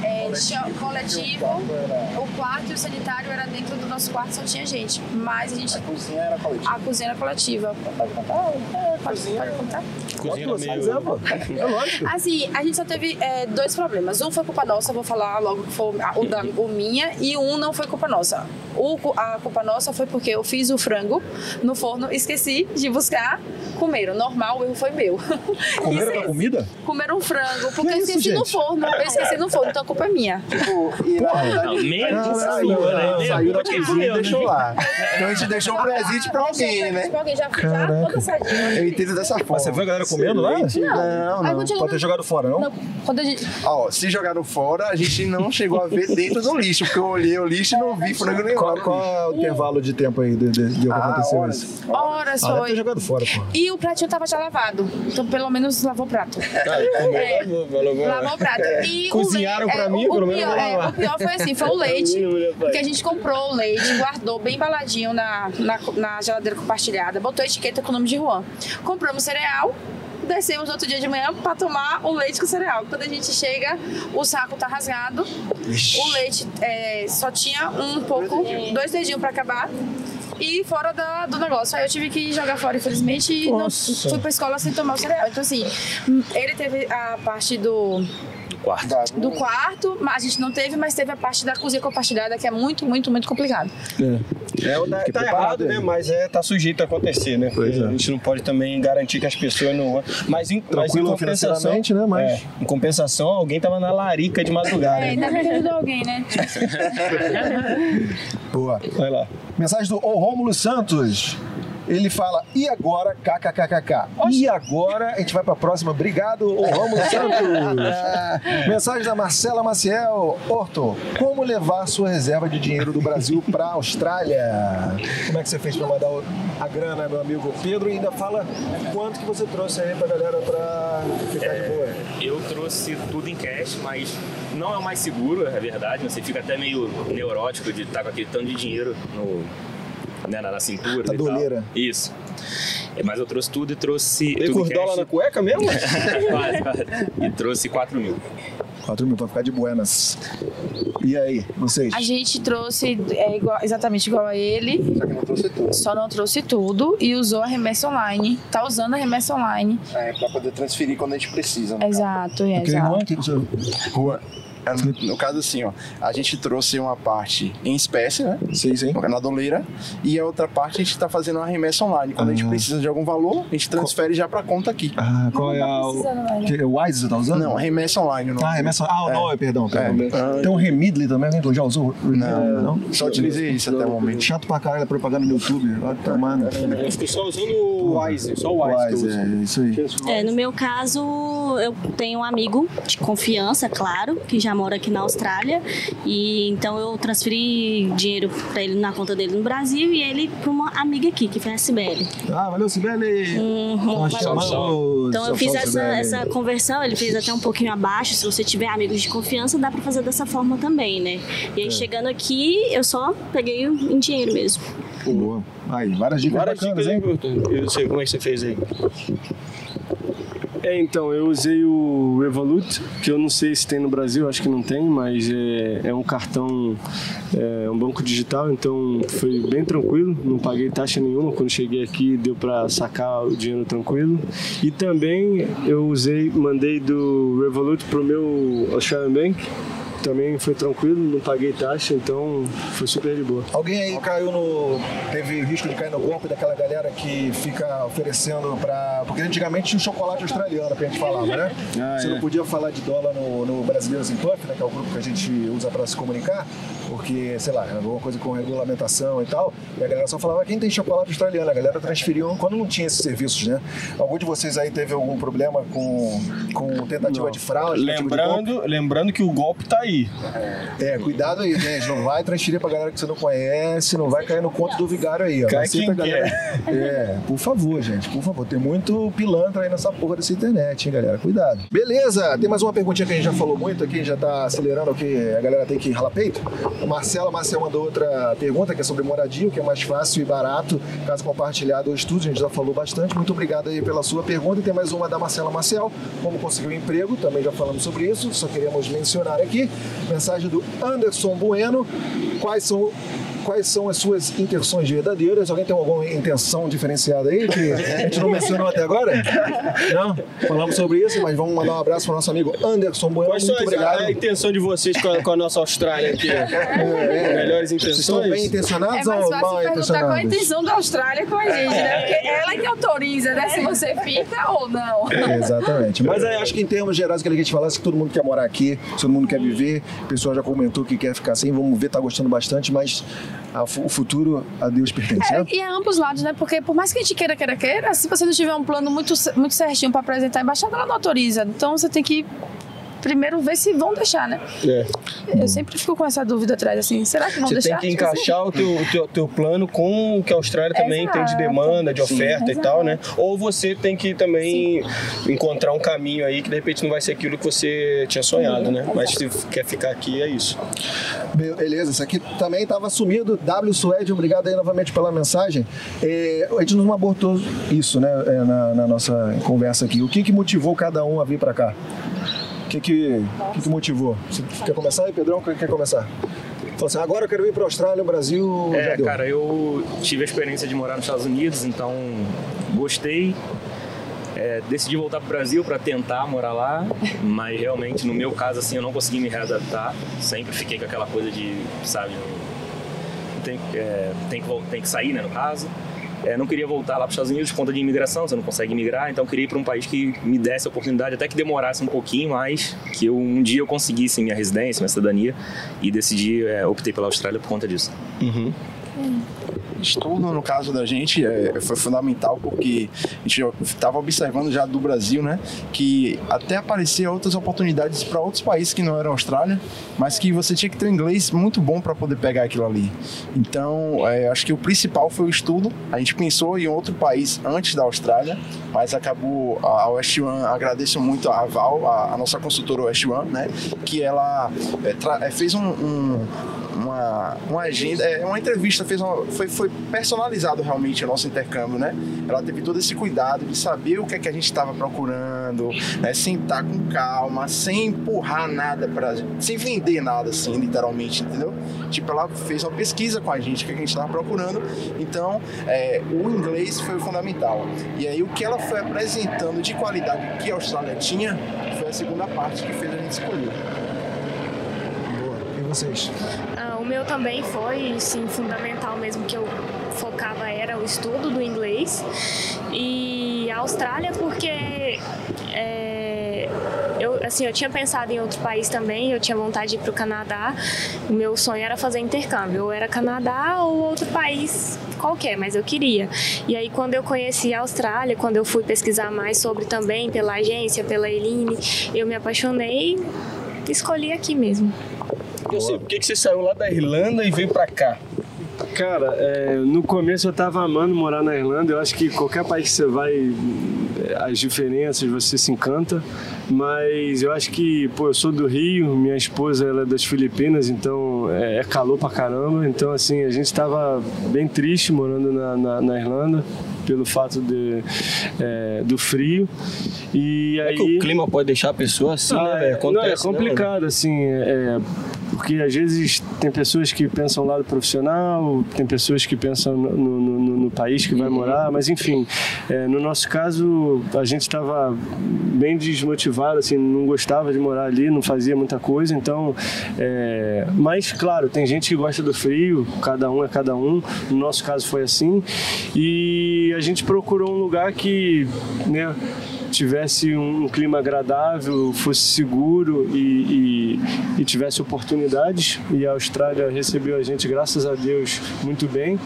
é, coletivo. O quarto e o sanitário era dentro do nosso quarto, só tinha gente. Mas a gente. A cozinha era coletiva. A cozinha era coletiva. Pode contar? É, pode, pode contar. Cozinha Pode, meio-. É lógico. Assim, a gente só teve é, dois problemas. Um foi culpa nossa, vou falar logo que foi o, da, o minha, e um não foi culpa nossa. O, a culpa nossa foi porque eu fiz o frango no forno, esqueci de buscar, comeram. Normal, o erro foi meu. Comeram Isso- da comida? Comeram frango, porque Que eu isso, esqueci no gente? forno. Eu esqueci no forno, então a culpa é minha. Tipo, e na verdade, Não, meio que Caralho, saiu, não, né? saiu da cozinha e né? deixou lá. Então a gente deixou um presente pra alguém, né? Tipo, alguém já, já toda sadinha. Eu entendo dessa forma. Mas você viu a galera comendo lá? Não, não. Pode ter jogado fora, não? Não, quando a gente. Ó, se jogaram fora, a gente não chegou a ver dentro do lixo, porque eu olhei o lixo e não vi frango nenhum. Qual, qual é o intervalo de tempo aí de, de, de que Ah, aconteceu horas. isso? Horas Ah, foi. jogado fora, pô. E o pratinho tava já lavado. Então, pelo menos lavou o prato. É, falou, vai. Lavou o prato. E o Cozinharam leite- pra é, mim, o, menos pior, é, o pior foi assim, foi o leite. Porque a gente comprou o leite, guardou bem embaladinho na, na, na geladeira compartilhada, botou a etiqueta com o nome de Juan. Compramos cereal, descemos outro dia de manhã pra tomar o leite com cereal. Quando a gente chega, o saco tá rasgado, o leite é, só tinha um pouco, dois dedinhos pra acabar. E fora da- do negócio. Aí eu tive que jogar fora, infelizmente, e não, fui pra escola sem tomar o cereal. Então, assim, ele teve a parte do, Quarto. do quarto, mas a gente não teve, mas teve a parte da cozinha compartilhada, que é muito, muito, muito complicado. É, o da- Fique tá preparado errado, aí. né? Mas é, tá sujeito a acontecer, né? Pois é. A gente não pode também garantir que as pessoas não. Mas em, mas em Tranquilo compensação. né? Mas- é, em compensação, alguém tava na larica de madrugada. É, né? ainda bem que ajudou alguém, né? Boa. Vai lá. Mensagem do O Rômulo Santos. Ele fala, e agora, kkkk. E agora, a gente vai pra próxima. Obrigado, O Rômulo Santos. Mensagem da Marcela Maciel. Orton, como levar sua reserva de dinheiro do Brasil pra Austrália? Como é que você fez pra mandar a grana, meu amigo Pedro? E ainda fala quanto que você trouxe aí pra galera pra ficar de boa. Eu trouxe tudo em cash, mas não é o mais seguro, é verdade. Você fica até meio neurótico de estar com aquele tanto de dinheiro no, né, na, na cintura. Na e tal. doleira. Isso. É, Mas eu trouxe tudo e trouxe. Os dólares na cueca mesmo? quase, quase. E trouxe 4 mil. 4 mil pra ficar de buenas. E aí, vocês? A gente trouxe é, igual- exatamente igual a ele, Só que não trouxe tudo. só não trouxe tudo e usou a remessa online. Tá usando a remessa online. É, pra poder transferir quando a gente precisa. Exato, é, exato. Juan, o que que você... Rua. É, No caso, assim, ó, a gente trouxe uma parte em espécie, né? Sim, sim. Na doleira, e a outra parte a gente tá fazendo uma remessa online. Quando a gente Ah. precisa de algum valor, a gente transfere já pra conta aqui. Ah, qual é a... precisando mais, né? Que, o Wise você tá usando? Não, remessa online. Não. Ah, remessa. Ah, É. não, perdão. perdão. É. Tem um Remidley também, alguém já usou? Não, não? Só utilizei isso até o momento. Chato pra caralho a propaganda no YouTube. Vai tomar. Eu fico só usando o Wise, só o Wise. que eu Wise, é isso aí. É, no meu caso, eu tenho um amigo de confiança, claro, que já mora aqui na Austrália. E então eu transferi dinheiro pra ele na conta dele no Brasil e ele pra uma amiga aqui, que foi a Sibeli. Ah, valeu, Sibeli. Uhum. Então eu fiz essa, essa conversão, ele fez até um pouquinho abaixo. Se você tiver amigos de confiança, dá pra fazer dessa forma também, né? E aí É. chegando aqui, eu só peguei em dinheiro mesmo. Boa. Aí, várias dicas Várias bacanas, dicas, hein? Eu sei como é que você fez aí. É, então, eu usei o Revolut, que eu não sei se tem no Brasil, acho que não tem, mas é, é um cartão, é um banco digital, então foi bem tranquilo, não paguei taxa nenhuma. Quando cheguei aqui, deu para sacar o dinheiro tranquilo. E também eu usei, mandei do Revolut pro meu Australian Bank, também foi tranquilo, não paguei taxa, então foi super de boa. Alguém aí caiu no. teve risco de cair no golpe daquela galera que fica oferecendo pra. Porque antigamente tinha um chocolate australiano que a gente falava, né? Ah, Você é. não podia falar de dólar no, no Brasileiros em Puff, né? Que é o grupo que a gente usa pra se comunicar, porque, sei lá, alguma coisa com regulamentação e tal. E a galera só falava quem tem chocolate australiano. A galera transferiu quando não tinha esses serviços, né? Algum de vocês aí teve algum problema com, com tentativa Não. de fraude? tentativa de? Lembrando, lembrando que o golpe tá aí. É, cuidado aí, gente. Não vai transferir pra galera que você não conhece, não vai cair no conto do vigário aí, ó. Cai aceita quem galera. É, por favor, gente, por favor. Tem muito pilantra aí nessa porra dessa internet, hein, galera. Cuidado. Beleza, tem mais uma perguntinha que a gente já falou muito aqui, já tá acelerando aqui, a galera tem que ralar peito. O Marcelo, Marcelo mandou outra pergunta que é sobre moradia, o que é mais fácil e barato, caso compartilhado ou estudo, a gente já falou bastante. Muito obrigado aí pela sua pergunta. E tem mais uma da Marcela Marcel, como conseguir um emprego, também já falamos sobre isso, só queremos mencionar aqui. Mensagem do Anderson Bueno. Quais são quais são as suas intenções verdadeiras? Alguém tem alguma intenção diferenciada aí que a gente não mencionou até agora? Não? Falamos sobre isso, mas vamos mandar um abraço para o nosso amigo Anderson Bueno. Quais são Muito as- obrigado. a intenção de vocês com a, com a nossa Austrália aqui? É, Melhores Vocês estão intenções? bem intencionados É mais ou fácil mal perguntar qual a intencionados? intenção da Austrália com a gente, né? Porque ela que autoriza, né? Se você fica ou não. É, Exatamente. Mas aí, acho que em termos gerais, que a gente falasse que todo mundo quer morar aqui, todo mundo quer viver. O pessoal já comentou que quer ficar assim, vamos ver, tá gostando bastante, mas o futuro a Deus pertence, É, e é ambos lados, né? Porque por mais que a gente queira, queira, queira, se você não tiver um plano muito, muito certinho pra apresentar a embaixada, ela não autoriza. Então você tem que primeiro ver se vão deixar, né? É. Eu sempre fico com essa dúvida atrás, assim, será que vão Você deixar? tem que Tipo assim, encaixar o teu, teu, teu plano com o que a Austrália também tem de Exato. demanda, de oferta e exato. tal, né? Ou você tem que também encontrar um caminho aí que de repente não vai ser aquilo que você tinha sonhado, né? Mas se quer ficar aqui, é isso. Be- Beleza, isso aqui também estava sumido. W Suede, obrigado aí novamente pela mensagem. É, a gente não abordou isso, né, é, na, na nossa conversa aqui. O que, que motivou cada um a vir para cá? O que que, o que que motivou? Você quer começar aí, Pedrão? Quer quer começar? Falou assim, agora eu quero ir para a Austrália, o Brasil É, cara, eu tive a experiência de morar nos Estados Unidos, então gostei. É, decidi voltar pro Brasil para tentar morar lá, mas realmente no meu caso assim eu não consegui me readaptar. Sempre fiquei com aquela coisa de, sabe, tem, é, tem, que, tem que sair, né, no caso. É, não queria voltar lá para os Estados Unidos por conta de imigração, você não consegue migrar, então queria ir para um país que me desse a oportunidade, até que demorasse um pouquinho mais, que eu, um dia eu conseguisse minha residência, minha cidadania, e decidi, é, optei pela Austrália por conta disso. Estudo, no caso da gente, é, foi fundamental porque a gente estava observando já do Brasil, né, que até aparecia outras oportunidades para outros países que não eram Austrália, mas que você tinha que ter um inglês muito bom para poder pegar aquilo ali. Então, é, acho que o principal foi o estudo. A gente pensou em outro país antes da Austrália, mas acabou a West One. Agradeço muito a Val, a, a nossa consultora West One, né, que ela é, é, fez um- um uma, uma agenda, é, uma entrevista, fez uma, foi, foi personalizado realmente o nosso intercâmbio, né? Ela teve todo esse cuidado de saber o que é que a gente estava procurando, né? sentar com calma, sem empurrar nada para sem vender nada assim, literalmente, entendeu? Tipo, ela fez uma pesquisa com a gente, o que, é que a gente estava procurando, então é, o inglês foi fundamental. E aí o que ela foi apresentando de qualidade que a Austrália tinha foi a segunda parte que fez a gente escolher. Boa. E vocês? Meu também foi, sim, fundamental mesmo que eu focava era o estudo do inglês e a Austrália porque é, eu assim eu tinha pensado em outro país também, eu tinha vontade de ir para o Canadá. O meu sonho era fazer intercâmbio, ou era Canadá ou outro país qualquer, mas eu queria. E aí quando eu conheci a Austrália, quando eu fui pesquisar mais sobre também pela agência, pela Eline, eu me apaixonei, escolhi aqui mesmo. Você, por que, que você saiu lá da Irlanda e veio pra cá? Cara, é, no começo eu tava amando morar na Irlanda. Eu acho que qualquer país que você vai, é, as diferenças, você se encanta. Mas eu acho que, pô, eu sou do Rio, minha esposa ela é das Filipinas, então é, é calor pra caramba. Então, assim, a gente tava bem triste morando na, na, na Irlanda pelo fato de, é, do frio. E É aí... que o clima pode deixar a pessoa assim, Ah, né, é, não, é Acontece, né, complicado, assim, é, porque às vezes tem pessoas que pensam lado profissional, tem pessoas que pensam no, no, no, no país que vai morar, mas enfim, é, no nosso caso a gente estava bem desmotivado, assim, não gostava de morar ali, não fazia muita coisa, então, é, mas claro, tem gente que gosta do frio, cada um é cada um, no nosso caso foi assim, e a gente procurou um lugar que, né, tivesse um clima agradável, fosse seguro e, e, e, tivesse oportunidades. E a Austrália recebeu a gente, graças a Deus, muito bem.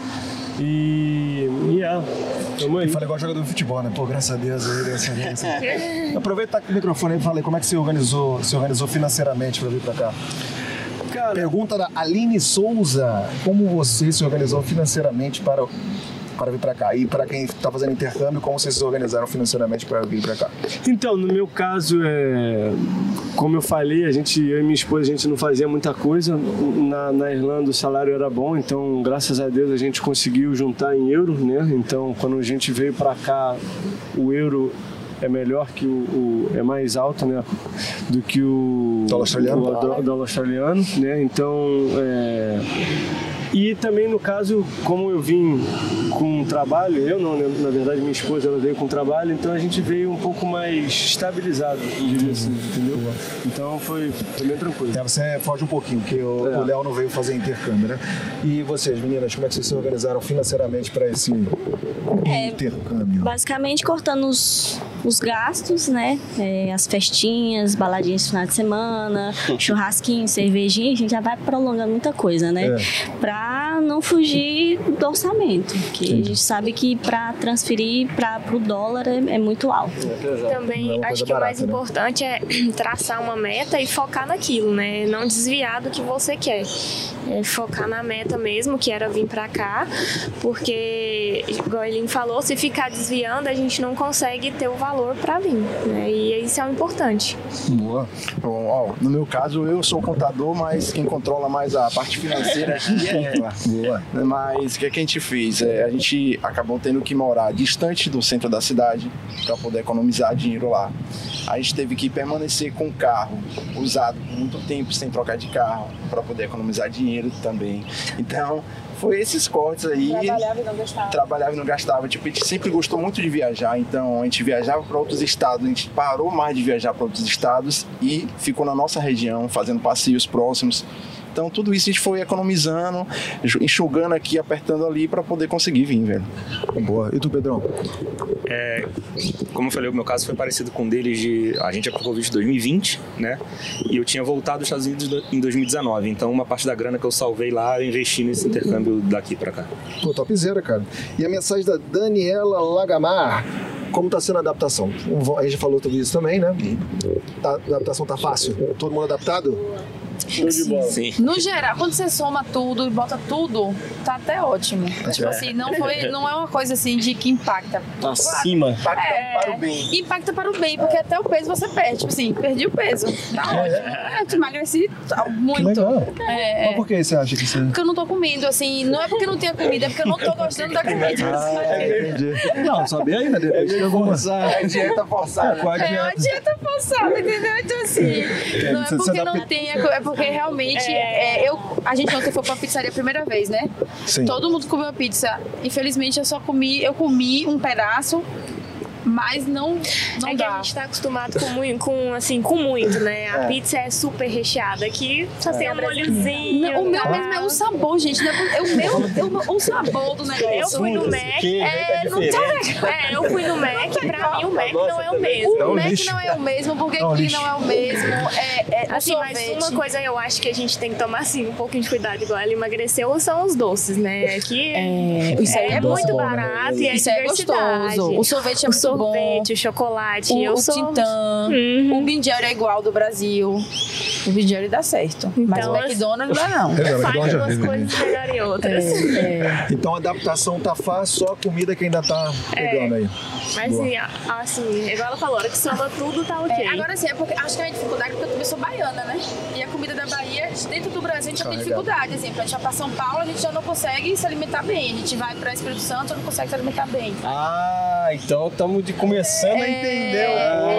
E, e é, tamo aí. Fala igual jogador de futebol, né? Pô, graças a Deus aí, graças a Deus. Aproveita o microfone aí e fala aí, como é que você organizou, se organizou financeiramente para vir para cá? Cara, Pergunta da Aline Souza: Como você se organizou financeiramente para para vir para cá? E para quem está fazendo intercâmbio, como vocês se organizaram financeiramente para vir para cá? Então, no meu caso, é, como eu falei, a gente, eu e minha esposa, a gente não fazia muita coisa. Na, na Irlanda o salário era bom, então graças a Deus a gente conseguiu juntar em euro, né? Então, quando a gente veio para cá, o euro é melhor que o, o, é mais alto né do que o dólar australiano, o, dólar australiano né então é, e também no caso, como eu vim com trabalho, eu não, né? na verdade minha esposa ela veio com trabalho, então a gente veio um pouco mais estabilizado, diria assim, entendeu? Então foi, foi bem tranquilo. É, você foge um pouquinho, porque o É. o Léo não veio fazer intercâmbio, né? E vocês, meninas, como é que vocês se organizaram financeiramente para esse intercâmbio? Basicamente cortando os, os gastos, né? É, as festinhas, baladinhas de final de semana, churrasquinho, cervejinha, a gente já vai prolongando muita coisa, né? É. Pra não fugir do orçamento, que a gente sabe que para transferir para o dólar é, é muito alto. Também Não é acho que o mais barata, né? importante é traçar uma meta e focar naquilo, né? Não desviar do que você quer. É focar na meta mesmo, que era vir pra cá, porque, igual ele falou, se ficar desviando, a gente não consegue ter o valor pra vir, né? E isso é o importante. Boa. Bom, ó, no meu caso, eu sou contador, mas quem controla mais a parte financeira aqui é ela. Boa. Mas o que, é que a gente fez? É, a gente acabou tendo que morar distante do centro da cidade para poder economizar dinheiro lá. A gente teve que permanecer com o carro usado por muito tempo sem trocar de carro para poder economizar dinheiro também. Então, foi esses cortes aí. Trabalhava e não gostava. trabalhava e não gastava. Tipo, a gente sempre gostou muito de viajar, então a gente viajava para outros estados, a gente parou mais de viajar para outros estados e ficou na nossa região, fazendo passeios próximos. Então tudo isso a gente foi economizando, enxu- enxugando aqui, apertando ali para poder conseguir vir, velho. Boa. E tu, Pedrão? É, como eu falei, o meu caso foi parecido com o deles de. A gente aplicou o visto em 2020, né? E eu tinha voltado dos Estados Unidos do- em 2019. Então, uma parte da grana que eu salvei lá, eu investi nesse intercâmbio daqui pra cá. Pô, topzera, cara. E a mensagem da Daniela Lagamar. Como tá sendo a adaptação? A gente falou tudo isso também, né? A adaptação tá fácil? Todo mundo adaptado? Show de bola. Sim. No geral, quando você soma tudo e bota tudo, tá até ótimo. Tipo assim, não, foi, não é uma coisa assim de que impacta. Acima. É, para o bem. Impacta para o bem, porque até o peso você perde. Tipo assim, perdi o peso. Tá ótimo. É, eu emagreci tá, Que muito. legal. É, é. Mas por que você acha que você... Porque eu não tô comendo, assim, não é porque não tenha comida, é porque eu não tô gostando da comida. Ah, entendi. Não, sabia ainda, depois que eu vou mostrar. É dieta forçada. Com a É uma dieta. dieta forçada, entendeu? Então, assim, não é porque não tem, é porque realmente é, eu, a gente ontem foi pra pizzaria a primeira vez, né? Sim. Todo mundo comeu pizza. Infelizmente, eu só comi, eu comi um pedaço, mas não, não é que dá. a gente tá acostumado com muito, com, assim, com muito, né? A pizza é super recheada. Aqui só tem um molhozinho. Não, o meu mesmo é o sabor, gente. Não é, o meu, eu- o sabor do negócio. Eu fui no Mac. É, não tá É, eu fui no Mac, pra mim o Mac não é o mesmo. O Mac não é o mesmo, porque É um aqui lixo. não é o mesmo. É, é o Assim, mas uma coisa eu acho que a gente tem que tomar assim um pouquinho de cuidado, igual ela emagreceu, são os doces, né? Aqui É, isso é, é muito bom, né? barato e é Isso é gostoso. O sorvete é o muito sorvete, bom. o chocolate, O, eu o sou Tintã, Uhum. o Bindieri é igual do Brasil. O Bindieri dá certo. mas Então, o McDonald's não dá não. É, faz McDonald's já umas coisas melhor em outras. É, Então a adaptação tá fácil, só a comida que ainda tá pegando aí. Mas Boa. assim, assim, igual ela falou, a hora que soma tudo, tá ok. É, agora sim, é porque acho que a dificuldade é porque eu também sou baiana, né? E a comida da Bahia, dentro do Brasil, a gente já tem dificuldade. Exemplo, a gente vai pra São Paulo, a gente já não consegue se alimentar bem. A gente vai pra Espírito Santo, não consegue se alimentar bem. Ah, então estamos de começando a entender É, pouco.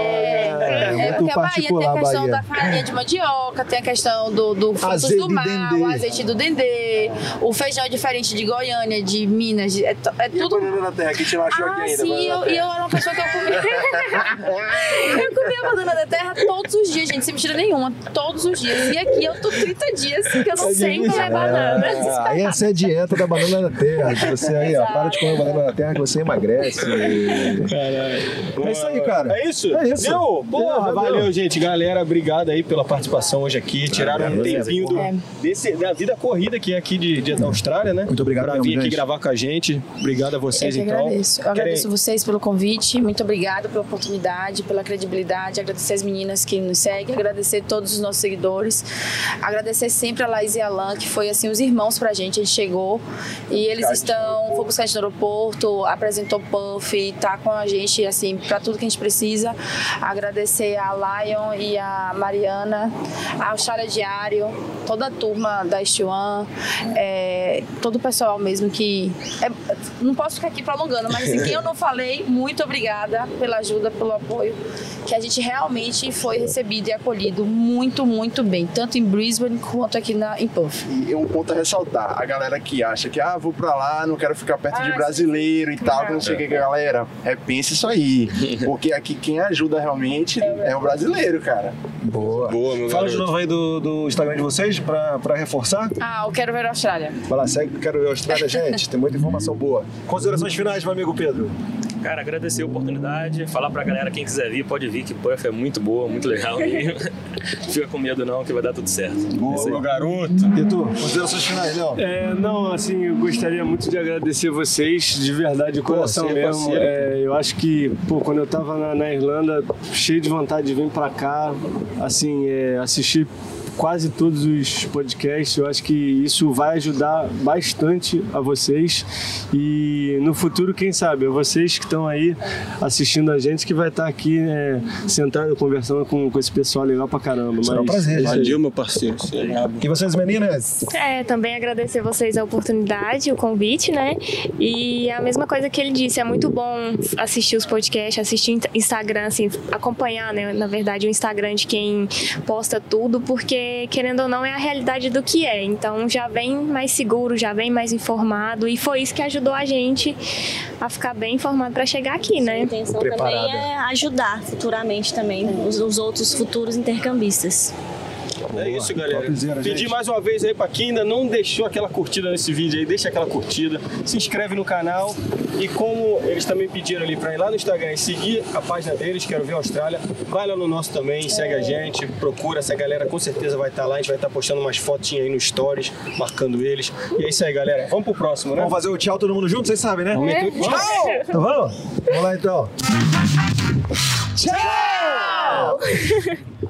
é muito porque a Bahia tem a questão Bahia. da farinha de mandioca, tem a questão do, do frutos Azeite do mar, dendê. o azeite do dendê, o feijão é diferente de Goiânia, de Minas, de- é, to- é E a tudo banana da terra que a gente não achou aqui Ah, ainda. sim, banana eu, e eu era uma pessoa que eu comia. eu comia banana da terra todos os dias, gente, sem mentira nenhuma. Todos os dias. E aqui eu tô 30 dias que eu não sei comer banana. É, aí essa é a dieta da banana da terra. Você aí, ó, para de comer banana da terra que você emagrece. É isso aí, cara. É isso? É isso. Deu? Porra, Deu, valeu, deu. gente. Galera, obrigado aí pela participação hoje aqui. Tiraram um tempinho do, desse, da vida corrida que é aqui de, de- da Austrália, né? Muito obrigado Pra mesmo, vir aqui gente. gravar com a gente. Obrigado a Eu vocês, que então. agradeço. Eu Querem- agradeço vocês pelo convite. Muito obrigado pela oportunidade, pela credibilidade. Agradecer as meninas que nos seguem. Agradecer todos os nossos seguidores. Agradecer sempre a Laís e a Alan, que foi assim os irmãos pra gente. A gente chegou e eles estão. Foi buscar a gente no aeroporto, apresentou Puff, tá com a gente assim pra tudo que a gente precisa. Agradecer a Lion e a Mariana, a Austrália Diário, toda a turma da Estiwan, é, todo o pessoal mesmo que. é, não posso ficar aqui prolongando, mas assim, quem eu não falei, muito obrigada pela ajuda, pelo apoio, que a gente realmente foi recebido e acolhido muito, muito bem, tanto em Brisbane quanto aqui na, em Puff. E um ponto a ressaltar, a galera que acha que, ah, vou pra lá, não quero ficar perto de Ah, brasileiro e tal, que não sei o que, galera, repense isso aí. Porque aqui quem ajuda realmente é o brasileiro, cara. Boa. Boa, meu Fala de novo aí do, do Instagram de vocês pra, pra reforçar. Ah, eu quero ver a Austrália. Vai lá, segue, quero ver a Austrália, gente. Tem muita informação boa. Considerações finais, meu amigo Pedro. Cara, agradecer a oportunidade, falar pra galera quem quiser vir, pode vir, que Puff é muito boa, muito legal mesmo. Não fica com medo não, que vai dar tudo certo. É Boa, meu garoto. E tu, considerações finais, Léo? É, não, assim, eu gostaria muito de agradecer vocês, de verdade, de coração é mesmo. parceiro. É, eu acho que, pô, quando eu tava na, na Irlanda, cheio de vontade de vir pra cá, assim, é, assistir quase todos os podcasts, eu acho que isso vai ajudar bastante a vocês e no futuro, quem sabe, é vocês que estão aí assistindo a gente que vai estar aqui é, sentado conversando com, com esse pessoal legal pra caramba. Será um Mas prazer, é. Valeu, meu parceiro. E vocês, meninas? É, também agradecer vocês a oportunidade, o convite, né? E a mesma coisa que ele disse, é muito bom assistir os podcasts, assistir in- Instagram, assim, acompanhar, né? Na verdade, o Instagram de quem posta tudo, porque, querendo ou não, é a realidade do que é. Então já vem mais seguro, já vem mais informado, e foi isso que ajudou a gente a ficar bem informado para chegar aqui, A né? intenção Preparada. também é ajudar futuramente também os, os outros futuros intercambistas. É isso, galera. Topzera, Pedir gente. mais uma vez aí pra quem ainda não deixou aquela curtida nesse vídeo aí, deixa aquela curtida, se inscreve no canal e como eles também pediram ali pra ir lá no Instagram e seguir a página deles, Quero Ver Austrália, vai lá no nosso também, segue a gente, procura essa galera, com certeza vai estar lá, a gente vai estar postando umas fotinhas aí no stories, marcando eles. E é isso aí, galera. Vamos pro próximo, né? Vamos fazer o tchau todo mundo junto, vocês sabem, né? Vamos meter o tchau. Então vamos? Vamos lá então. Tchau!